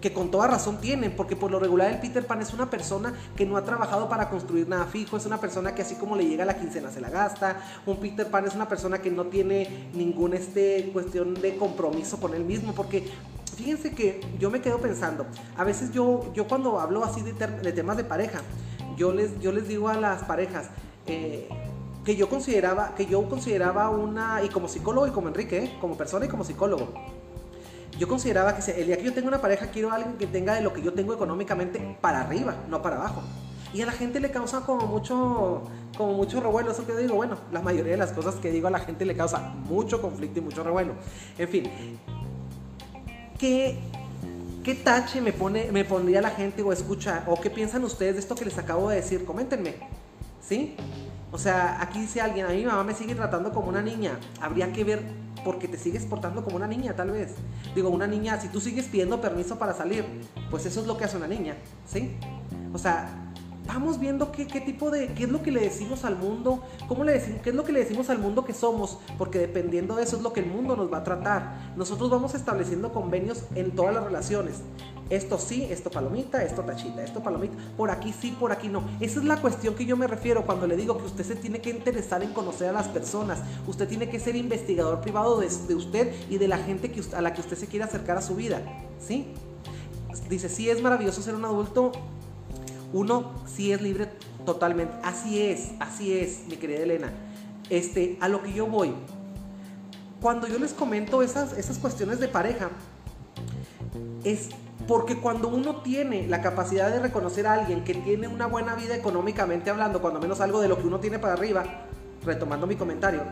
que con toda razón tienen, porque por lo regular el Peter Pan es una persona que no ha trabajado para construir nada fijo, es una persona que así como le llega la quincena se la gasta, un Peter Pan es una persona que no tiene ninguna este, cuestión de compromiso con él mismo, porque fíjense que yo me quedo pensando, a veces yo, yo cuando hablo así de, de temas de pareja, yo les, yo les digo a las parejas, eh, que yo consideraba, que yo consideraba una, y como psicólogo y como Enrique, ¿eh? como persona y como psicólogo, yo consideraba que el día que yo tenga una pareja quiero a alguien que tenga de lo que yo tengo económicamente para arriba, no para abajo. Y a la gente le causa como mucho, como mucho revuelo. Eso que yo digo, bueno, la mayoría de las cosas que digo a la gente le causa mucho conflicto y mucho revuelo. En fin, ¿qué, qué tache me, pone, me pondría la gente o escucha? ¿O qué piensan ustedes de esto que les acabo de decir? Coméntenme. ¿Sí? O sea, aquí dice alguien, a mi mamá me sigue tratando como una niña. Habría que ver porque te sigues portando como una niña, tal vez. Digo, una niña, si tú sigues pidiendo permiso para salir, pues eso es lo que hace una niña, ¿sí? O sea, vamos viendo qué, tipo de, qué es lo que le decimos al mundo, cómo le decimos, qué es lo que le decimos al mundo que somos, porque dependiendo de eso es lo que el mundo nos va a tratar. Nosotros vamos estableciendo convenios en todas las relaciones. Esto sí, esto palomita, esto tachita, esto palomita, por aquí sí, por aquí no. Esa es la cuestión que yo me refiero cuando le digo que usted se tiene que interesar en conocer a las personas. Usted tiene que ser investigador privado de, de usted y de la gente que, a la que usted se quiere acercar a su vida. ¿Sí? Dice, sí es maravilloso ser un adulto uno sí es libre totalmente. Así es, así es, mi querida Elena. Este, a lo que yo voy. Cuando yo les comento esas, esas cuestiones de pareja, es porque cuando uno tiene la capacidad de reconocer a alguien que tiene una buena vida económicamente hablando, cuando menos algo de lo que uno tiene para arriba, retomando mi comentario,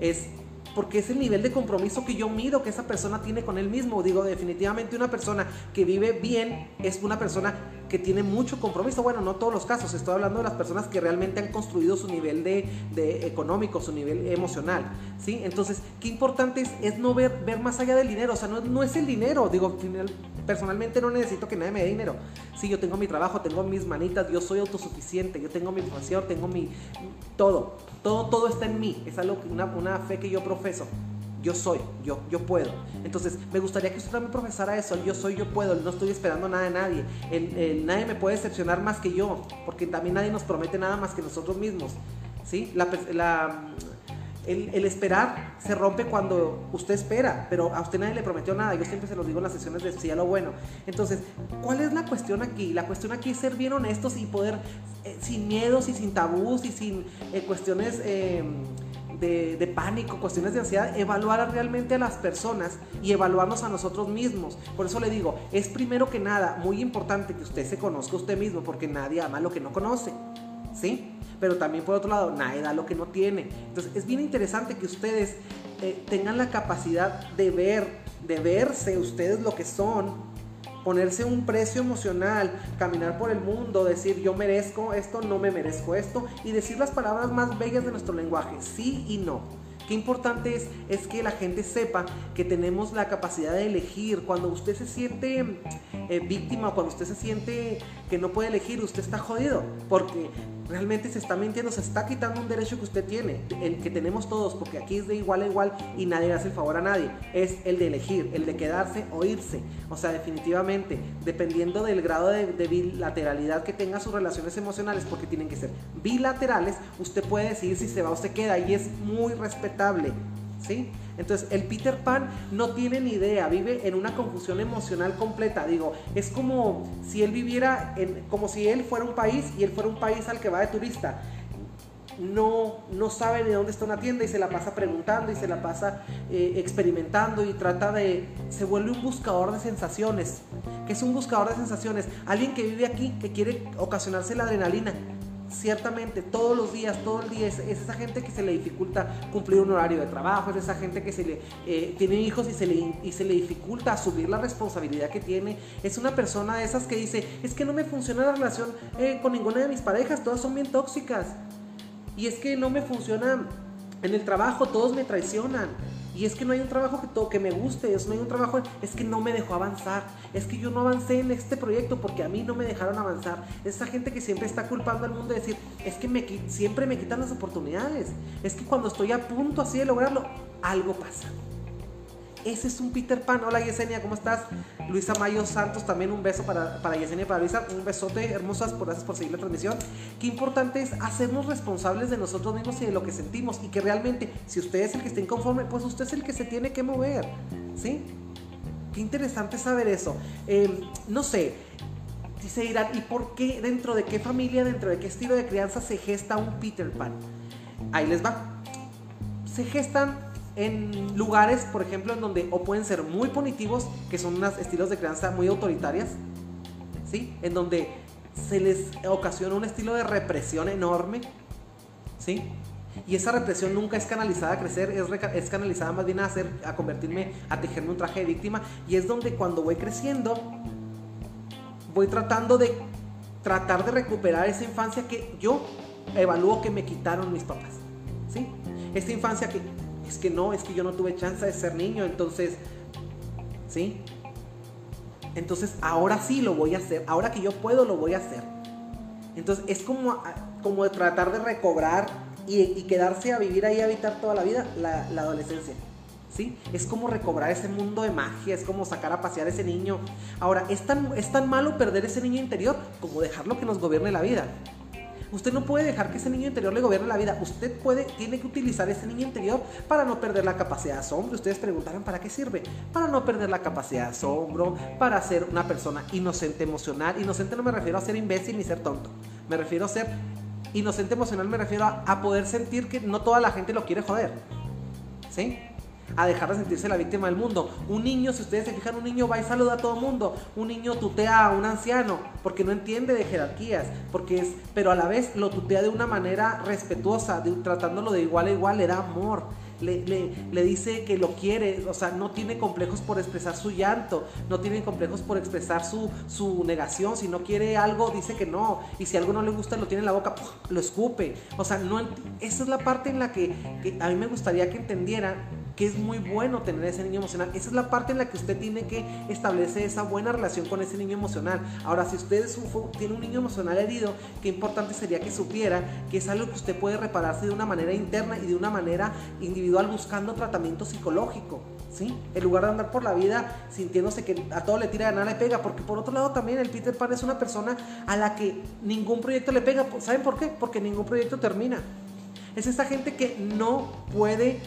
es porque es el nivel de compromiso que yo mido que esa persona tiene con él mismo. Digo, definitivamente una persona que vive bien es una persona que tiene mucho compromiso. Bueno, no todos los casos, estoy hablando de las personas que realmente han construido su nivel de, económico, su nivel emocional. ¿sí? Entonces, qué importante es, no ver, ver más allá del dinero. O sea, no, no es el dinero. Digo, personalmente no necesito que nadie me dé dinero. Sí, yo tengo mi trabajo, tengo mis manitas, yo soy autosuficiente, yo tengo mi profesión, tengo mi... todo. Todo, todo está en mí. Es algo, una, una fe que yo profeso. Yo soy, yo, yo puedo. Entonces, me gustaría que usted también profesara eso. yo soy, yo puedo. No estoy esperando nada de nadie. Nadie me puede decepcionar más que yo. Porque también nadie nos promete nada más que nosotros mismos. ¿sí? La, el, esperar se rompe cuando usted espera, pero a usted nadie le prometió nada. Yo siempre se lo digo en las sesiones de si lo bueno. Entonces, ¿cuál es la cuestión aquí? La cuestión aquí es ser bien honestos y poder, eh, sin miedos y sin tabús y sin eh, cuestiones... Eh, de, pánico, cuestiones de ansiedad, evaluar realmente a las personas y evaluarnos a nosotros mismos. Por eso le digo, es primero que nada muy importante que usted se conozca usted mismo, porque nadie ama lo que no conoce. ¿Sí? Pero también por otro lado, nadie da lo que no tiene. Entonces es bien interesante que ustedes eh, tengan la capacidad de ver, de verse ustedes lo que son ponerse un precio emocional, caminar por el mundo, decir yo merezco esto, no me merezco esto y decir las palabras más bellas de nuestro lenguaje, sí y no. Qué importante es, es que la gente sepa que tenemos la capacidad de elegir. Cuando usted se siente eh, víctima, cuando usted se siente que no puede elegir, usted está jodido. Porque realmente se está mintiendo, se está quitando un derecho que usted tiene, el que tenemos todos, porque aquí es de igual a igual y nadie hace el favor a nadie. Es el de elegir, el de quedarse o irse. O sea, definitivamente, dependiendo del grado de, bilateralidad que tenga sus relaciones emocionales, porque tienen que ser bilaterales, usted puede decidir si se va o se queda y es muy respetable. ¿Sí? Entonces, el Peter Pan no tiene ni idea, vive en una confusión emocional completa. Digo, es como si él viviera, como si él fuera un país y él fuera un país al que va de turista. No, no sabe de dónde está una tienda y se la pasa preguntando y se la pasa eh, experimentando y trata de... Se vuelve un buscador de sensaciones. ¿Qué es un buscador de sensaciones? Alguien que vive aquí, que quiere ocasionarse la adrenalina ciertamente todos los días, todo el día, es, esa gente que se le dificulta cumplir un horario de trabajo, es esa gente que se le eh, tiene hijos y se, le, y se le dificulta asumir la responsabilidad que tiene, es una persona de esas que dice, es que no me funciona la relación eh, con ninguna de mis parejas, todas son bien tóxicas, y es que no me funciona en el trabajo, todos me traicionan. Y es que no hay un trabajo que, que me guste, es, no hay un trabajo, es que no me dejó avanzar, es que yo no avancé en este proyecto porque a mí no me dejaron avanzar. Esa gente que siempre está culpando al mundo de decir, es que me, siempre me quitan las oportunidades, es que cuando estoy a punto así de lograrlo, algo pasa. Ese es un Peter Pan. Hola Yesenia, ¿cómo estás? Luisa Mayo Santos, también un beso para, para Yesenia y para Luisa. Un besote, hermosas, por, gracias por seguir la transmisión. Qué importante es hacernos responsables de nosotros mismos y de lo que sentimos. Y que realmente, si usted es el que está inconforme, pues usted es el que se tiene que mover. ¿Sí? Qué interesante saber eso. Em, no sé, dice Irán, ¿y por qué, dentro de qué familia, dentro de qué estilo de crianza se gesta un Peter Pan? Ahí les va. Se gestan en lugares, por ejemplo, en donde o pueden ser muy punitivos, que son unos estilos de crianza muy autoritarias, ¿sí? En donde se les ocasiona un estilo de represión enorme, ¿sí? Y esa represión nunca es canalizada a crecer, es, es canalizada más bien a, hacer, a convertirme, a tejerme un traje de víctima. Y es donde cuando voy creciendo, voy tratando de tratar de recuperar esa infancia que yo evalúo que me quitaron mis papás. ¿Sí? Esta infancia que es que no, es que yo no tuve chance de ser niño, entonces, ¿sí? Entonces ahora sí lo voy a hacer, ahora que yo puedo lo voy a hacer. Entonces es como, como de tratar de recobrar y, quedarse a vivir ahí, a habitar toda la vida, la, adolescencia. ¿Sí? Es como recobrar ese mundo de magia, es como sacar a pasear ese niño. Ahora, ¿es tan, es tan malo perder ese niño interior como dejarlo que nos gobierne la vida. Usted no puede dejar que ese niño interior le gobierne la vida. Usted puede, tiene que utilizar ese niño interior para no perder la capacidad de asombro. Ustedes preguntarán, ¿para qué sirve? Para no perder la capacidad de asombro, para ser una persona inocente emocional. Inocente no me refiero a ser imbécil ni ser tonto. Me refiero a ser inocente emocional, me refiero a poder sentir que no toda la gente lo quiere joder. ¿Sí? A dejar de sentirse la víctima del mundo. Un niño, si ustedes se fijan, un niño va y saluda a todo mundo. Un niño tutea a un anciano porque no entiende de jerarquías, porque es, pero a la vez lo tutea de una manera respetuosa, tratándolo de igual a igual, le da amor. Le, le, dice que lo quiere, o sea, no tiene complejos por expresar su llanto, no tiene complejos por expresar su, su negación, si no quiere algo, dice que no, y si algo no le gusta, lo tiene en la boca, lo escupe, o sea, no, esa es la parte en la que a mí me gustaría que entendieran que es muy bueno tener ese niño emocional. Esa es la parte en la que usted tiene que establecer esa buena relación con ese niño emocional. Ahora, si usted tiene un niño emocional herido, qué importante sería que supiera que es algo que usted puede repararse de una manera interna y de una manera individual buscando tratamiento psicológico. ¿Sí? En lugar de andar por la vida sintiéndose que a todo le tira, nada le pega, porque por otro lado también el Peter Pan es una persona a la que ningún proyecto le pega. ¿Saben por qué? Porque ningún proyecto termina. Es esa gente que no puede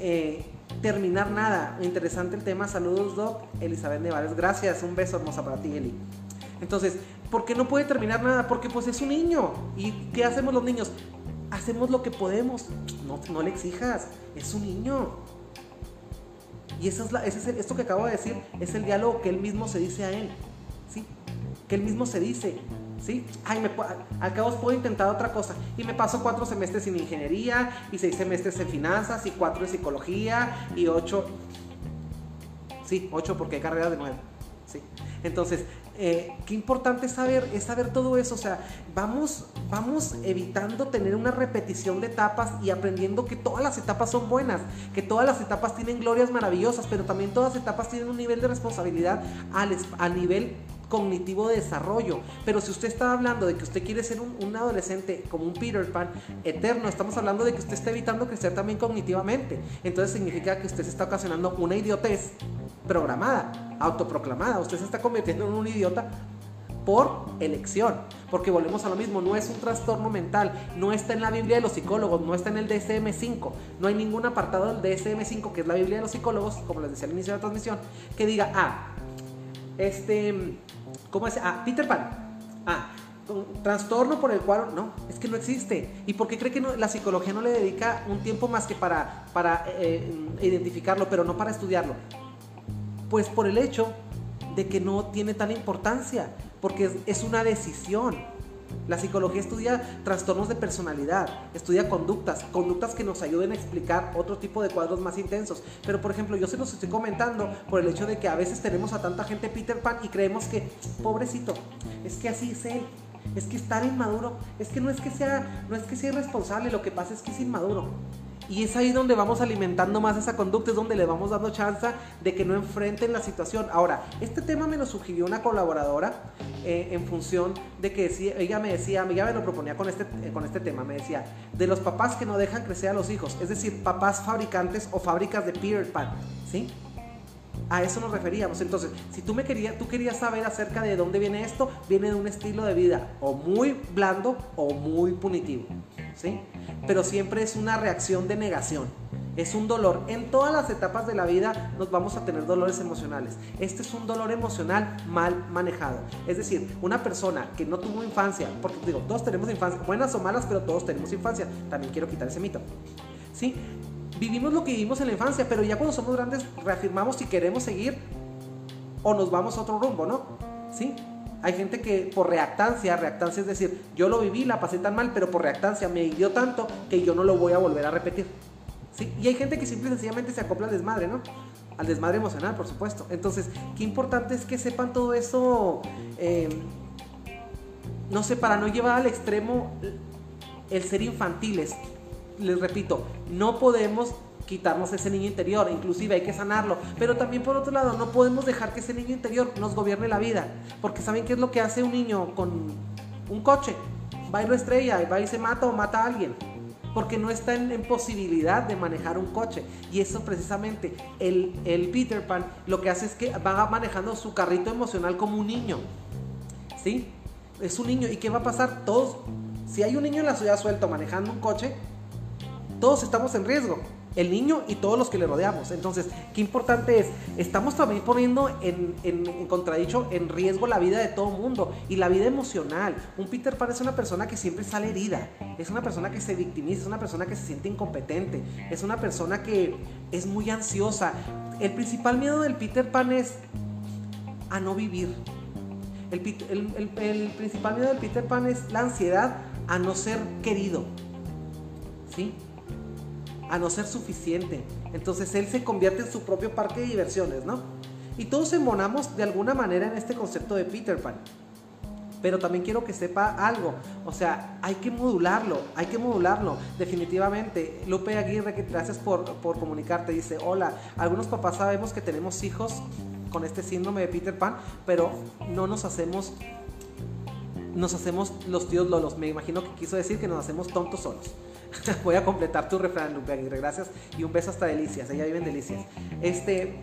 eh, terminar nada. Interesante el tema. Saludos, Doc. Elizabeth Nevares. Gracias. Un beso hermosa para ti, Eli. Entonces, ¿por qué no puede terminar nada? Porque pues es un niño. ¿Y qué hacemos los niños? Hacemos lo que podemos. No, no le exijas. Es un niño. Y eso es, la, esto que acabo de decir es el diálogo que él mismo se dice a él. ¿Sí? Que él mismo se dice. ¿Sí? Ay, me, al cabo puedo intentar otra cosa. Y me paso cuatro semestres en ingeniería, y seis semestres en finanzas, y cuatro en psicología, y ocho. Sí, ocho porque hay de nueve. ¿Sí? Entonces, eh, qué importante es saber, es saber todo eso. O sea, vamos, vamos evitando tener una repetición de etapas y aprendiendo que todas las etapas son buenas, que todas las etapas tienen glorias maravillosas, pero también todas las etapas tienen un nivel de responsabilidad al, a nivel cognitivo de desarrollo. Pero si usted está hablando de que usted quiere ser un, un, adolescente como un Peter Pan eterno, estamos hablando de que usted está evitando crecer también cognitivamente. Entonces significa que usted se está ocasionando una idiotez programada, autoproclamada. Usted se está convirtiendo en un idiota por elección. Porque volvemos a lo mismo, no es un trastorno mental, no está en la Biblia de los psicólogos, no está en el DSM5, no hay ningún apartado del DSM5, que es la Biblia de los psicólogos, como les decía al inicio de la transmisión, que diga, ah, este, ¿cómo es? Ah, Peter Pan, ah, trastorno por el cual, no, es que no existe. ¿Y por qué cree que la psicología no le dedica un tiempo más que para, para eh, identificarlo, pero no para estudiarlo? Pues por el hecho de que no tiene tal importancia, porque es, una decisión. La psicología estudia trastornos de personalidad, estudia conductas, conductas que nos ayuden a explicar otro tipo de cuadros más intensos. Pero por ejemplo, yo se los estoy comentando por el hecho de que a veces tenemos a tanta gente Peter Pan y creemos que, pobrecito, es que así es él, es que está inmaduro, es que no es que sea, no es que sea irresponsable, lo que pasa es que es inmaduro. Y es ahí donde vamos alimentando más esa conducta, es donde le vamos dando chance de que no enfrenten la situación. Ahora, este tema me lo sugirió una colaboradora eh, en función de que ella me decía, ella me lo proponía con este, eh, con este tema, me decía, de los papás que no dejan crecer a los hijos, es decir, papás fabricantes o fábricas de Peter Pan, ¿sí? A eso nos referíamos. Entonces, si tú me querías, tú querías saber acerca de dónde viene esto, viene de un estilo de vida o muy blando o muy punitivo, ¿sí? pero siempre es una reacción de negación. Es un dolor. En todas las etapas de la vida nos vamos a tener dolores emocionales. Este es un dolor emocional mal manejado. Es decir, una persona que no tuvo infancia, porque digo, todos tenemos infancia, buenas o malas, pero todos tenemos infancia. También quiero quitar ese mito. ¿Sí? Vivimos lo que vivimos en la infancia, pero ya cuando somos grandes reafirmamos si queremos seguir o nos vamos a otro rumbo, ¿no? ¿Sí? Hay gente que por reactancia, reactancia es decir, yo lo viví, la pasé tan mal, pero por reactancia me hirió tanto que yo no lo voy a volver a repetir. ¿Sí? Y hay gente que simple y sencillamente se acopla al desmadre, ¿no? Al desmadre emocional, por supuesto. Entonces, qué importante es que sepan todo eso, eh, no sé, para no llevar al extremo el ser infantiles. Les repito, no podemos quitarnos ese niño interior, inclusive hay que sanarlo, pero también por otro lado no podemos dejar que ese niño interior nos gobierne la vida, porque ¿saben qué es lo que hace un niño con un coche? Va y lo estrella, va y se mata o mata a alguien, porque no está en, posibilidad de manejar un coche. Y eso precisamente, el, el Peter Pan lo que hace es que va manejando su carrito emocional como un niño, ¿sí? Es un niño, ¿y qué va a pasar? Todos, si hay un niño en la ciudad suelto manejando un coche, todos estamos en riesgo el niño y todos los que le rodeamos. Entonces, qué importante es, estamos también poniendo en, en, contradicho, en riesgo la vida de todo mundo y la vida emocional. Un Peter Pan es una persona que siempre sale herida, es una persona que se victimiza, es una persona que se siente incompetente, es una persona que es muy ansiosa. El principal miedo del Peter Pan es a no vivir. El, el principal miedo del Peter Pan es la ansiedad a no ser querido. ¿Sí? A no ser suficiente. Entonces él se convierte en su propio parque de diversiones, ¿no? Y todos embonamos de alguna manera en este concepto de Peter Pan. Pero también quiero que sepa algo, o sea, hay que modularlo, hay que modularlo, definitivamente. Lupe Aguirre, gracias por, por comunicarte, dice, hola, algunos papás sabemos que tenemos hijos con este síndrome de Peter Pan, pero no nos hacemos, nos hacemos los tíos lolos. Me imagino que quiso decir que nos hacemos tontos solos. Voy a completar tu refrán, Lupe Aguirre. Gracias. Y un beso hasta Delicias. Ella vive en Delicias. Este.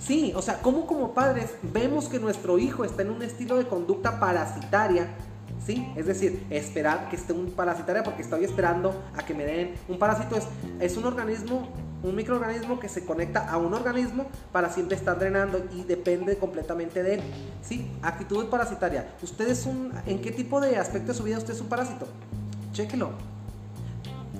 Sí, o sea, como como padres vemos que nuestro hijo está en un estilo de conducta parasitaria, ¿sí? Es decir, esperar que esté un parasitaria porque estoy esperando a que me den. Un parásito es, es un organismo, un microorganismo que se conecta a un organismo para siempre estar drenando y depende completamente de él, ¿sí? Actitud parasitaria. ¿Usted es un, en qué tipo de aspecto de su vida usted es un parásito? Chéquelo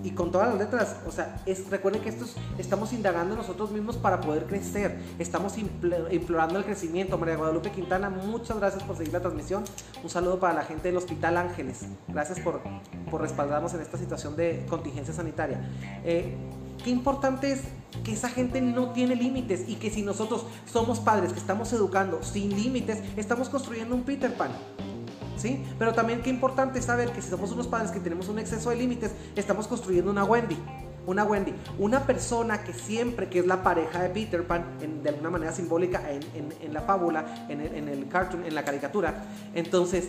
y con todas las letras. O sea, es, recuerden que estos, estamos indagando nosotros mismos para poder crecer. Estamos implorando el crecimiento. María Guadalupe Quintana, muchas gracias por seguir la transmisión. Un saludo para la gente del Hospital Ángeles. Gracias por, por respaldarnos en esta situación de contingencia sanitaria. Eh, qué importante es que esa gente no tiene límites y que si nosotros somos padres que estamos educando sin límites, estamos construyendo un Peter Pan. Pero también qué importante saber que si somos unos padres que tenemos un exceso de límites, estamos construyendo una Wendy. Una Wendy, una persona que siempre, que es la pareja de Peter Pan, de alguna manera simbólica en, la fábula, en el, cartoon, en la caricatura. Entonces,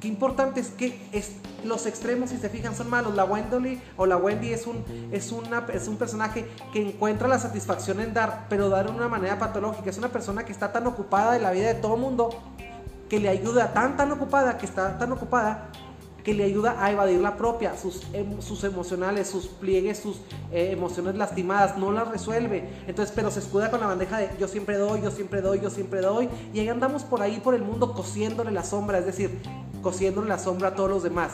qué importante es que es, los extremos, si se fijan, son malos. La Wendy o la Wendy es un, es, una, es un personaje que encuentra la satisfacción en dar, pero dar de una manera patológica. Es una persona que está tan ocupada de la vida de todo mundo que le ayuda, tan tan ocupada, que está tan ocupada, que le ayuda a evadir la propia, sus, em, sus emocionales, sus pliegues, sus eh, emociones lastimadas, no las resuelve. Entonces, pero se escuda con la bandeja de yo siempre doy, yo siempre doy, yo siempre doy. Y ahí andamos por ahí, por el mundo, cosiéndole la sombra, es decir, cosiéndole la sombra a todos los demás,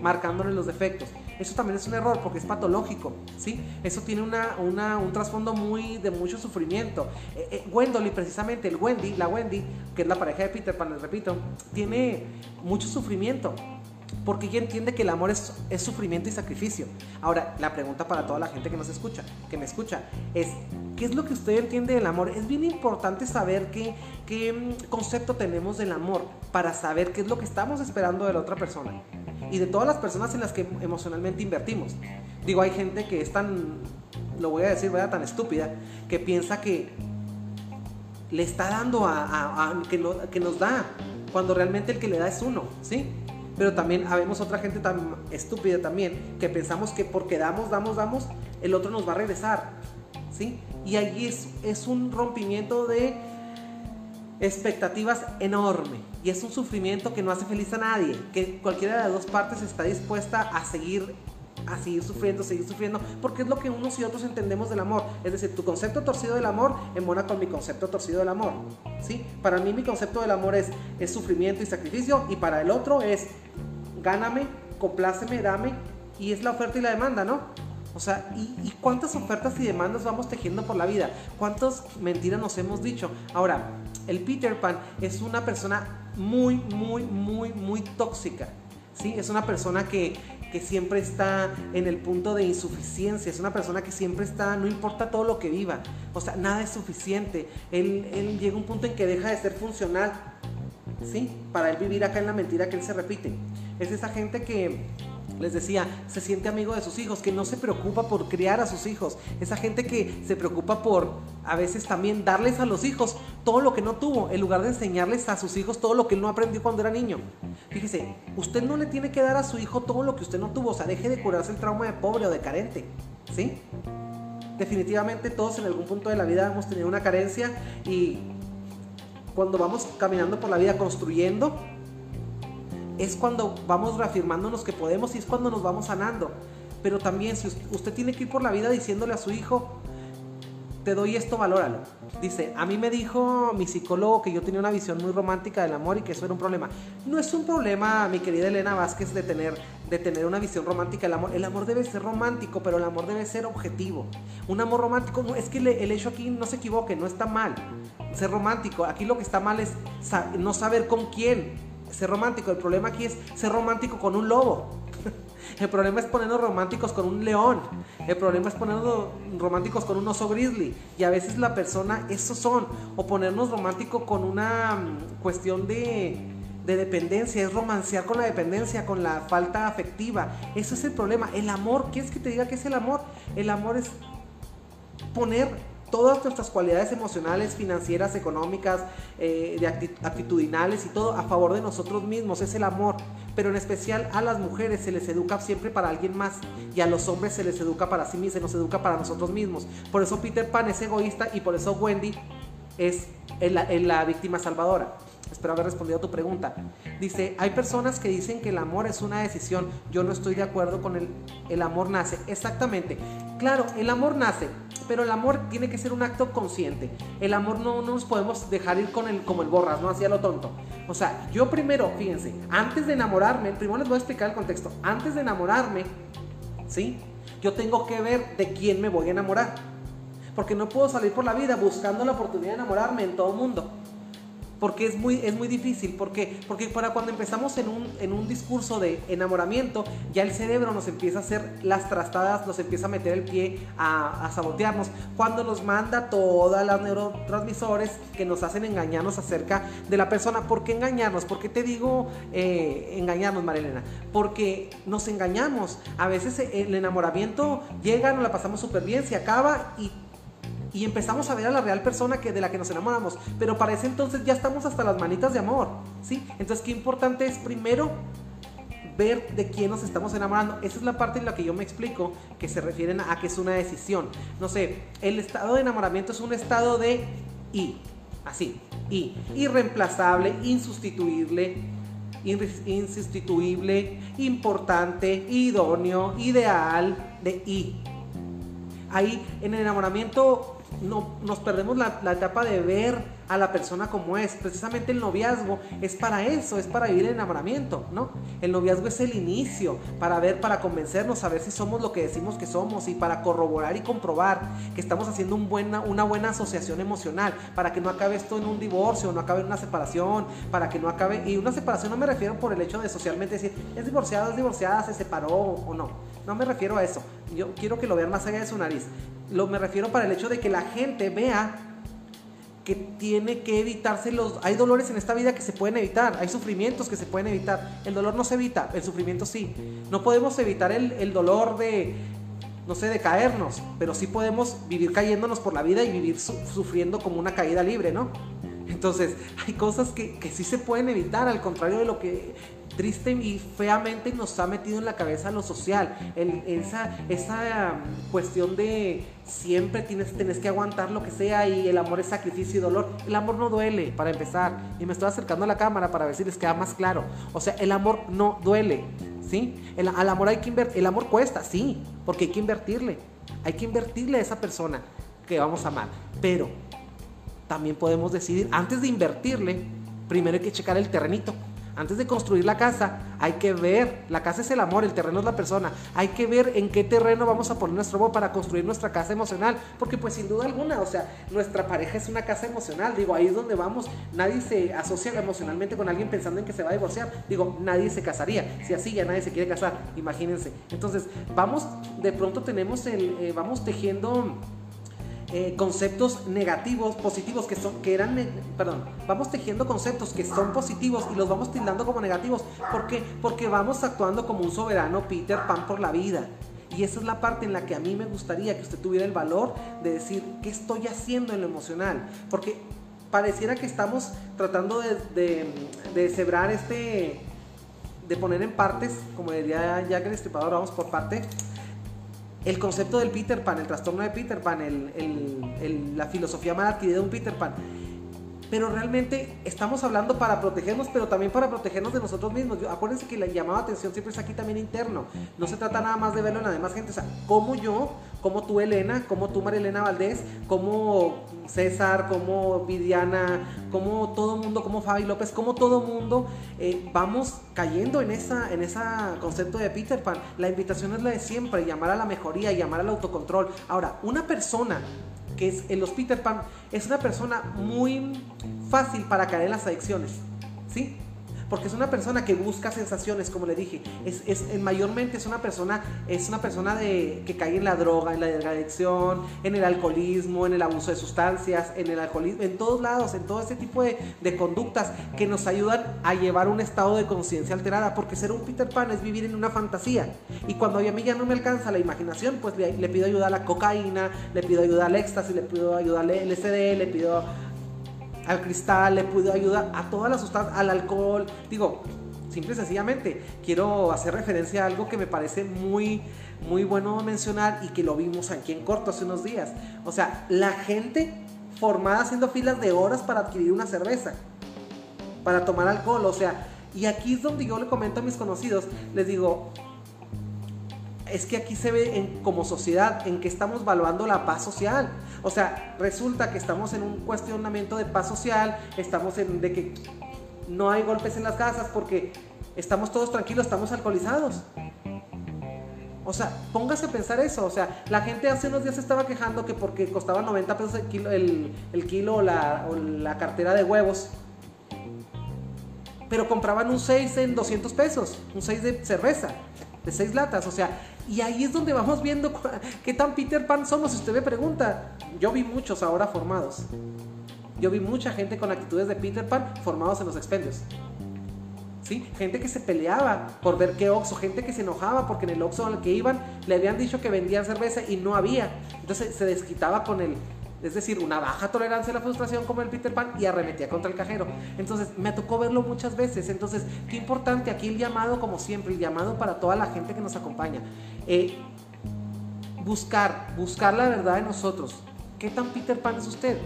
marcándole los defectos. Eso también es un error porque es patológico, ¿sí? Eso tiene una, un trasfondo muy de mucho sufrimiento. Eh, eh precisamente, el Wendy, la Wendy, que es la pareja de Peter Pan, les repito, tiene mucho sufrimiento porque ella entiende que el amor es, es, sufrimiento y sacrificio. Ahora, la pregunta para toda la gente que nos escucha, que me escucha, es, ¿qué es lo que usted entiende del amor? Es bien importante saber qué, qué mm, concepto tenemos del amor para saber qué es lo que estamos esperando de la otra persona y de todas las personas en las que emocionalmente invertimos. Digo, hay gente que es tan, lo voy a decir, ¿verdad? tan estúpida, que piensa que le está dando a, que, que nos da, cuando realmente el que le da es uno, ¿sí? Pero también habemos otra gente tan estúpida también, que pensamos que porque damos, damos, damos, el otro nos va a regresar, ¿sí? Y allí es, es un rompimiento de expectativas enorme y es un sufrimiento que no hace feliz a nadie, que cualquiera de las dos partes está dispuesta a seguir a seguir sufriendo, seguir sufriendo, porque es lo que unos y otros entendemos del amor. Es decir, tu concepto torcido del amor embona con mi concepto torcido del amor. ¿sí? Para mí mi concepto del amor es, es sufrimiento y sacrificio y para el otro es gáname, compláceme, dame y es la oferta y la demanda, ¿no? O sea, ¿y, cuántas ofertas y demandas vamos tejiendo por la vida? ¿Cuántas mentiras nos hemos dicho? Ahora, el Peter Pan es una persona muy, muy, muy, muy tóxica. ¿sí? Es una persona que, que siempre está en el punto de insuficiencia, es una persona que siempre está, no importa todo lo que viva, o sea, nada es suficiente. Él, él llega a un punto en que deja de ser funcional, ¿sí? Para él vivir acá en la mentira que él se repite. Es esa gente que les decía, se siente amigo de sus hijos, que no se preocupa por criar a sus hijos. Esa gente que se preocupa por a veces también darles a los hijos todo lo que no tuvo, en lugar de enseñarles a sus hijos todo lo que él no aprendió cuando era niño. Fíjese, usted no le tiene que dar a su hijo todo lo que usted no tuvo, o sea, deje de curarse el trauma de pobre o de carente, ¿sí? Definitivamente todos en algún punto de la vida hemos tenido una carencia y cuando vamos caminando por la vida construyendo, es cuando vamos reafirmándonos que podemos y es cuando nos vamos sanando. Pero también si usted tiene que ir por la vida diciéndole a su hijo, te doy esto, valóralo. Dice, a mí me dijo mi psicólogo que yo tenía una visión muy romántica del amor y que eso era un problema. No es un problema, mi querida Elena Vázquez, de tener, de tener una visión romántica del amor. El amor debe ser romántico, pero el amor debe ser objetivo. Un amor romántico, es que el hecho aquí no se equivoque, no está mal ser romántico. Aquí lo que está mal es no saber con quién ser romántico. El problema aquí es ser romántico con un lobo. El problema es ponernos románticos con un león. El problema es ponernos románticos con un oso grizzly. Y a veces la persona, esos son. O ponernos romántico con una mm, cuestión de, de dependencia. Es romancear con la dependencia, con la falta afectiva. Eso es el problema. El amor, ¿quieres que te diga qué es el amor? El amor es poner todas nuestras cualidades emocionales, financieras, económicas, eh, de actitudinales y todo a favor de nosotros mismos, es el amor. Pero en especial a las mujeres se les educa siempre para alguien más y a los hombres se les educa para sí mismos, se nos educa para nosotros mismos. Por eso Peter Pan es egoísta y por eso Wendy es la, la víctima salvadora. Espero haber respondido a tu pregunta. Dice, hay personas que dicen que el amor es una decisión. Yo no estoy de acuerdo con el, el amor nace. Exactamente. Claro, el amor nace, pero el amor tiene que ser un acto consciente. El amor no, nos podemos dejar ir con el, como el borras, no hacía lo tonto. O sea, yo primero, fíjense, antes de enamorarme, primero les voy a explicar el contexto. Antes de enamorarme, ¿sí? Yo tengo que ver de quién me voy a enamorar. Porque no puedo salir por la vida buscando la oportunidad de enamorarme en todo el mundo porque es muy, es muy difícil, porque, porque para cuando empezamos en un, en un discurso de enamoramiento, ya el cerebro nos empieza a hacer las trastadas, nos empieza a meter el pie a, a sabotearnos, cuando nos manda todas las neurotransmisores que nos hacen engañarnos acerca de la persona. ¿Por qué engañarnos? ¿Por qué te digo eh, engañarnos, Marilena? Porque nos engañamos. A veces el enamoramiento llega, nos la pasamos súper bien, se acaba y y empezamos a ver a la real persona que, de la que nos enamoramos. Pero para ese entonces ya estamos hasta las manitas de amor, ¿sí? Entonces, qué importante es primero ver de quién nos estamos enamorando. Esa es la parte en la que yo me explico que se refieren a, que es una decisión. No sé, el estado de enamoramiento es un estado de y, así, y, irreemplazable, insustituible, insustituible, importante, idóneo, ideal, de y. Ahí en el enamoramiento no, nos perdemos la, etapa de ver a la persona como es. Precisamente el noviazgo es para eso, es para vivir el enamoramiento, ¿no? El noviazgo es el inicio, para ver, para convencernos, a ver si somos lo que decimos que somos y para corroborar y comprobar que estamos haciendo una buena asociación emocional, para que no acabe esto en un divorcio, no acabe en una separación, para que no acabe, y una separación no me refiero por el hecho de socialmente decir, es divorciado, es divorciada, se separó o no, no me refiero a eso, yo quiero que lo vean más allá de su nariz, lo me refiero para el hecho de que la gente vea que tiene que evitarse los... Hay dolores en esta vida que se pueden evitar, hay sufrimientos que se pueden evitar. El dolor no se evita, el sufrimiento sí. No podemos evitar el, dolor de, no sé, de caernos, pero sí podemos vivir cayéndonos por la vida y vivir sufriendo como una caída libre, ¿no? Entonces, hay cosas que, sí se pueden evitar, al contrario de lo que triste y feamente nos ha metido en la cabeza lo social. esa, esa um, cuestión de siempre tienes, tienes que aguantar lo que sea y el amor es sacrificio y dolor. El amor no duele, para empezar. Y me estoy acercando a la cámara para ver si queda más claro. O sea, el amor no duele. ¿Sí? El, al amor hay que invertir. El amor cuesta, sí, porque hay que invertirle. Hay que invertirle a esa persona que vamos a amar. Pero también podemos decidir, antes de invertirle, primero hay que checar el terrenito. Antes de construir la casa, hay que ver, la casa es el amor, el terreno es la persona, hay que ver en qué terreno vamos a poner nuestro amor para construir nuestra casa emocional, porque pues sin duda alguna, o sea, nuestra pareja es una casa emocional, digo, ahí es donde vamos, nadie se asocia emocionalmente con alguien pensando en que se va a divorciar, digo, nadie se casaría, si así ya nadie se quiere casar, imagínense. Entonces, vamos, de pronto tenemos el, eh, vamos tejiendo eh, conceptos negativos, positivos, que son, que eran, perdón, vamos tejiendo conceptos que son positivos y los vamos tildando como negativos. ¿Por qué? Porque vamos actuando como un soberano Peter Pan por la vida. Y esa es la parte en la que a mí me gustaría que usted tuviera el valor de decir, ¿qué estoy haciendo en lo emocional? Porque pareciera que estamos tratando de, de, de cebrar este, de poner en partes, como diría Jack el Estripador, vamos por parte, el concepto del Peter Pan, el trastorno de Peter Pan, la filosofía mal adquirida de un Peter Pan. Pero realmente estamos hablando para protegernos, pero también para protegernos de nosotros mismos. acuérdense que la llamada atención siempre es aquí también interno. No se trata nada más de verlo en la demás gente. O sea, como yo, como tú Elena, como tú Marilena Valdés, como César, como Vidiana, como todo mundo, como Fabi López, como todo mundo, eh, vamos cayendo en ese en esa concepto de Peter Pan. La invitación es la de siempre, llamar a la mejoría, llamar al autocontrol. Ahora, una persona que es en los Peter Pan es una persona muy fácil para caer en las adicciones, ¿sí? Porque es una persona que busca sensaciones, como le dije. Es, es, mayormente es una persona, es una persona de, que cae en la droga, en la adicción, en el alcoholismo, en el abuso de sustancias, en el alcoholismo, en todos lados, en todo ese tipo de, de conductas que nos ayudan a llevar un estado de conciencia alterada, porque ser un Peter Pan es vivir en una fantasía. Y cuando a mí ya no me alcanza la imaginación, pues le, le pido ayuda a la cocaína, le pido ayuda al éxtasis, le pido ayuda al LSD, le pido al cristal, le pudo ayudar a todas las sustancias, al alcohol. Digo, simple y sencillamente, quiero hacer referencia a algo que me parece muy, muy bueno mencionar y que lo vimos aquí en corto hace unos días. O sea, la gente formada haciendo filas de horas para adquirir una cerveza. para tomar alcohol, o sea, y aquí es donde yo le comento a mis conocidos, les digo, es que aquí se ve como sociedad en que estamos valuando la paz social. O sea, resulta que estamos en un cuestionamiento de paz social, estamos en de que no hay golpes en las casas porque estamos todos tranquilos, estamos alcoholizados. O sea, póngase a pensar eso. O sea, la gente hace unos días estaba quejando que porque costaba 90 pesos el kilo, el, kilo o, la, o la cartera de huevos, pero compraban un 6 en 200 pesos, un 6 de cerveza, de 6 latas. O sea, y ahí es donde vamos viendo qué tan Peter Pan somos. Si usted me pregunta, yo vi muchos ahora formados. Yo vi mucha gente con actitudes de Peter Pan formados en los expendios. ¿Sí? Gente que se peleaba por ver qué Oxxo, gente que se enojaba porque en el Oxxo al que iban le habían dicho que vendían cerveza y no había. Entonces se desquitaba con el, es decir, una baja tolerancia a la frustración como el Peter Pan y arremetía contra el cajero. Entonces me tocó verlo muchas veces. Entonces, qué importante aquí el llamado, como siempre, el llamado para toda la gente que nos acompaña. Eh, buscar, buscar la verdad de nosotros. ¿Qué tan Peter Pan es usted?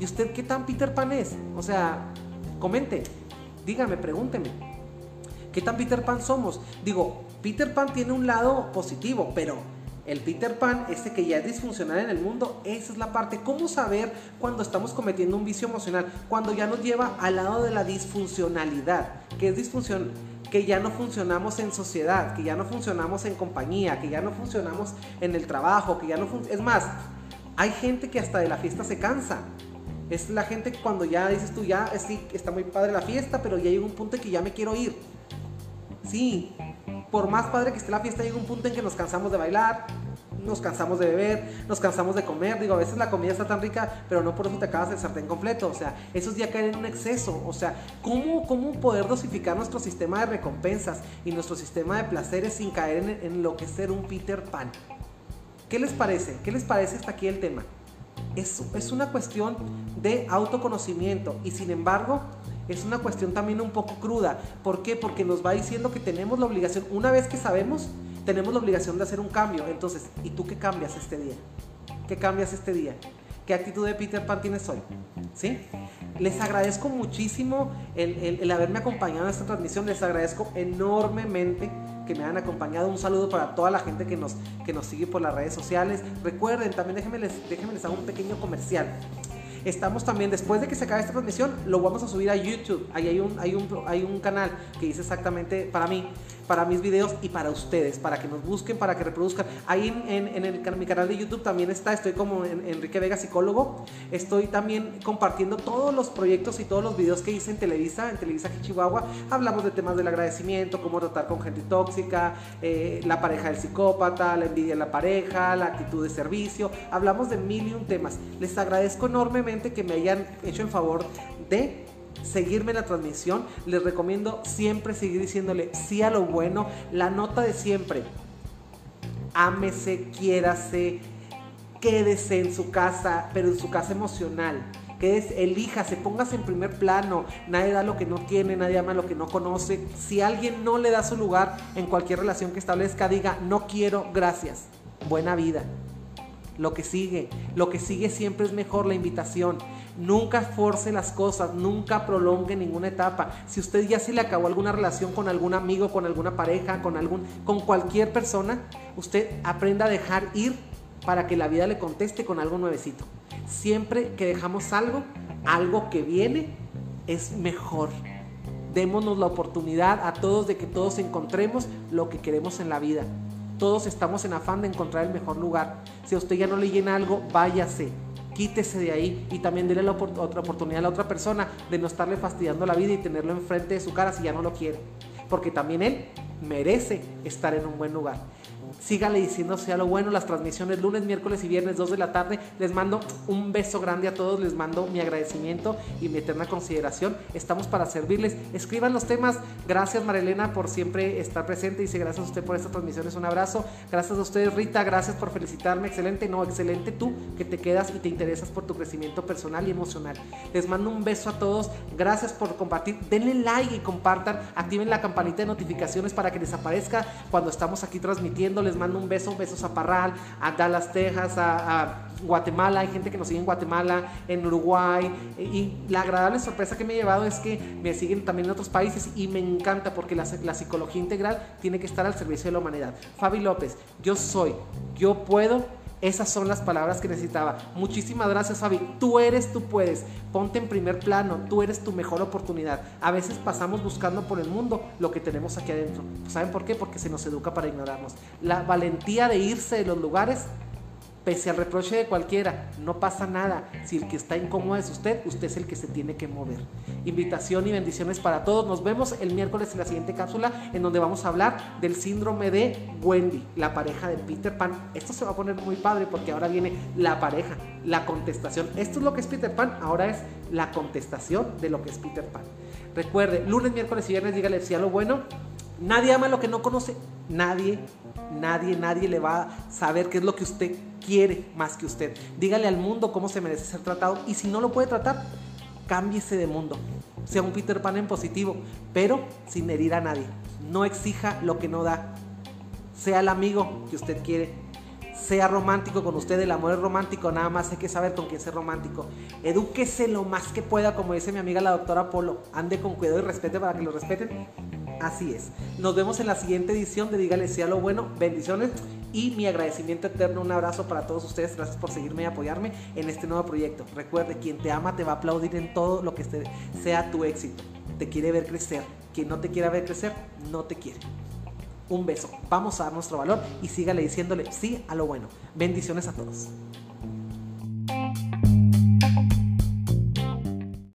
¿Y usted qué tan Peter Pan es? O sea, comente, dígame, pregúnteme. ¿Qué tan Peter Pan somos? Digo, Peter Pan tiene un lado positivo, pero el Peter Pan, ese que ya es disfuncional en el mundo, esa es la parte. ¿Cómo saber cuando estamos cometiendo un vicio emocional? Cuando ya nos lleva al lado de la disfuncionalidad, que es disfunción, que ya no funcionamos en sociedad, que ya no funcionamos en compañía, que ya no funcionamos en el trabajo, que ya no es más, hay gente que hasta de la fiesta se cansa. Es la gente que cuando ya dices tú, ya sí, está muy padre la fiesta, pero ya llega un punto que ya me quiero ir. Sí, por más padre que esté la fiesta, llega un punto en que nos cansamos de bailar, nos cansamos de beber, nos cansamos de comer. Digo, a veces la comida está tan rica, pero no por eso te acabas el sartén completo. O sea, esos días caen en un exceso. O sea, ¿cómo, cómo poder dosificar nuestro sistema de recompensas y nuestro sistema de placeres sin caer en, en enloquecer un Peter Pan? ¿Qué les parece? ¿Qué les parece hasta aquí el tema? Es, es una cuestión de autoconocimiento y sin embargo es una cuestión también un poco cruda. ¿Por qué? Porque nos va diciendo que tenemos la obligación, una vez que sabemos, tenemos la obligación de hacer un cambio. Entonces, ¿y tú qué cambias este día? ¿Qué cambias este día? ¿Qué actitud de Peter Pan tienes hoy? ¿Sí? Les agradezco muchísimo el, el haberme acompañado en esta transmisión. Les agradezco enormemente que me han acompañado. Un saludo para toda la gente que nos, que nos sigue por las redes sociales. Recuerden, también déjenme les, déjenme les hago un pequeño comercial. Estamos también, después de que se acabe esta transmisión, lo vamos a subir a YouTube. Ahí hay un, hay un, hay un canal que dice exactamente para mí para mis videos y para ustedes, para que nos busquen, para que reproduzcan. Ahí en, en, el, mi canal de YouTube también está, estoy como Enrique Vega Psicólogo, estoy también compartiendo todos los proyectos y todos los videos que hice en Televisa, en Televisa Chihuahua. Hablamos de temas del agradecimiento, cómo tratar con gente tóxica, eh, la pareja del psicópata, la envidia en la pareja, la actitud de servicio. Hablamos de mil y un temas. Les agradezco enormemente que me hayan hecho en favor de seguirme la transmisión. Les recomiendo siempre seguir diciéndole sí a lo bueno. La nota de siempre. Ámese, quiérase, quédese en su casa, pero en su casa emocional. Quédese, elíjase, póngase en primer plano. Nadie da lo que no tiene, nadie ama lo que no conoce. Si alguien no le da su lugar en cualquier relación que establezca, diga, no quiero, gracias. Buena vida. Lo que sigue, lo que sigue siempre es mejor la invitación. Nunca force las cosas, nunca prolongue ninguna etapa. Si usted ya se le acabó alguna relación con algún amigo, con alguna pareja, con algún con cualquier persona, usted aprenda a dejar ir para que la vida le conteste con algo nuevecito. Siempre que dejamos algo, algo que viene es mejor. Démonos la oportunidad a todos de que todos encontremos lo que queremos en la vida. Todos estamos en afán de encontrar el mejor lugar. Si a usted ya no le llena algo, váyase quítese de ahí y también déle la otra oportunidad a la otra persona de no estarle fastidiando la vida y tenerlo enfrente de su cara si ya no lo quiere. Porque también él merece estar en un buen lugar sígale diciendo sea lo bueno, las transmisiones lunes, miércoles y viernes 2 de la tarde. Les mando un beso grande a todos, les mando mi agradecimiento y mi eterna consideración. Estamos para servirles. Escriban los temas. Gracias Marilena por siempre estar presente. Dice gracias a usted por esta transmisión. Es un abrazo. Gracias a ustedes Rita. Gracias por felicitarme. Excelente. No, excelente tú que te quedas y te interesas por tu crecimiento personal y emocional. Les mando un beso a todos. Gracias por compartir. Denle like y compartan. Activen la campanita de notificaciones para que les aparezca cuando estamos aquí transmitiendo les mando un beso, besos a Parral, a Dallas, Texas, a, Guatemala, hay gente que nos sigue en Guatemala, en Uruguay. Y la agradable sorpresa que me he llevado es que me siguen también en otros países y me encanta porque la, la psicología integral tiene que estar al servicio de la humanidad. Fabi López, yo soy, yo puedo esas son las palabras que necesitaba. Muchísimas gracias, Fabi. Tú eres, tú puedes. Ponte en primer plano. Tú eres tu mejor oportunidad. A veces pasamos buscando por el mundo lo que tenemos aquí adentro. ¿Saben por qué? Porque se nos educa para ignorarnos. La valentía de irse de los lugares Pese al reproche de cualquiera, no pasa nada. Si el que está incómodo es usted, usted es el que se tiene que mover. Invitación y bendiciones para todos. Nos vemos el miércoles en la siguiente cápsula en donde vamos a hablar del síndrome de Wendy, la pareja de Peter Pan. Esto se va a poner muy padre porque ahora viene la pareja, la contestación. Esto es lo que es Peter Pan, ahora es la contestación de lo que es Peter Pan. Recuerde, lunes, miércoles y viernes, dígale si a lo bueno. Nadie ama lo que no conoce. Nadie, nadie, nadie le va a saber qué es lo que usted quiere más que usted. Dígale al mundo cómo se merece ser tratado y si no lo puede tratar, cámbiese de mundo. Sea un Peter Pan en positivo, pero sin herir a nadie. No exija lo que no da. Sea el amigo que usted quiere. Sea romántico con usted, el amor es romántico, nada más hay que saber con quién ser romántico. Edúquese lo más que pueda, como dice mi amiga la doctora Polo. Ande con cuidado y respete para que lo respeten. Así es. Nos vemos en la siguiente edición de Dígale sea lo bueno. Bendiciones y mi agradecimiento eterno. Un abrazo para todos ustedes. Gracias por seguirme y apoyarme en este nuevo proyecto. Recuerde, quien te ama te va a aplaudir en todo lo que sea tu éxito. Te quiere ver crecer. Quien no te quiera ver crecer, no te quiere. Un beso. Vamos a dar nuestro valor y sígale diciéndole sí a lo bueno. Bendiciones a todos.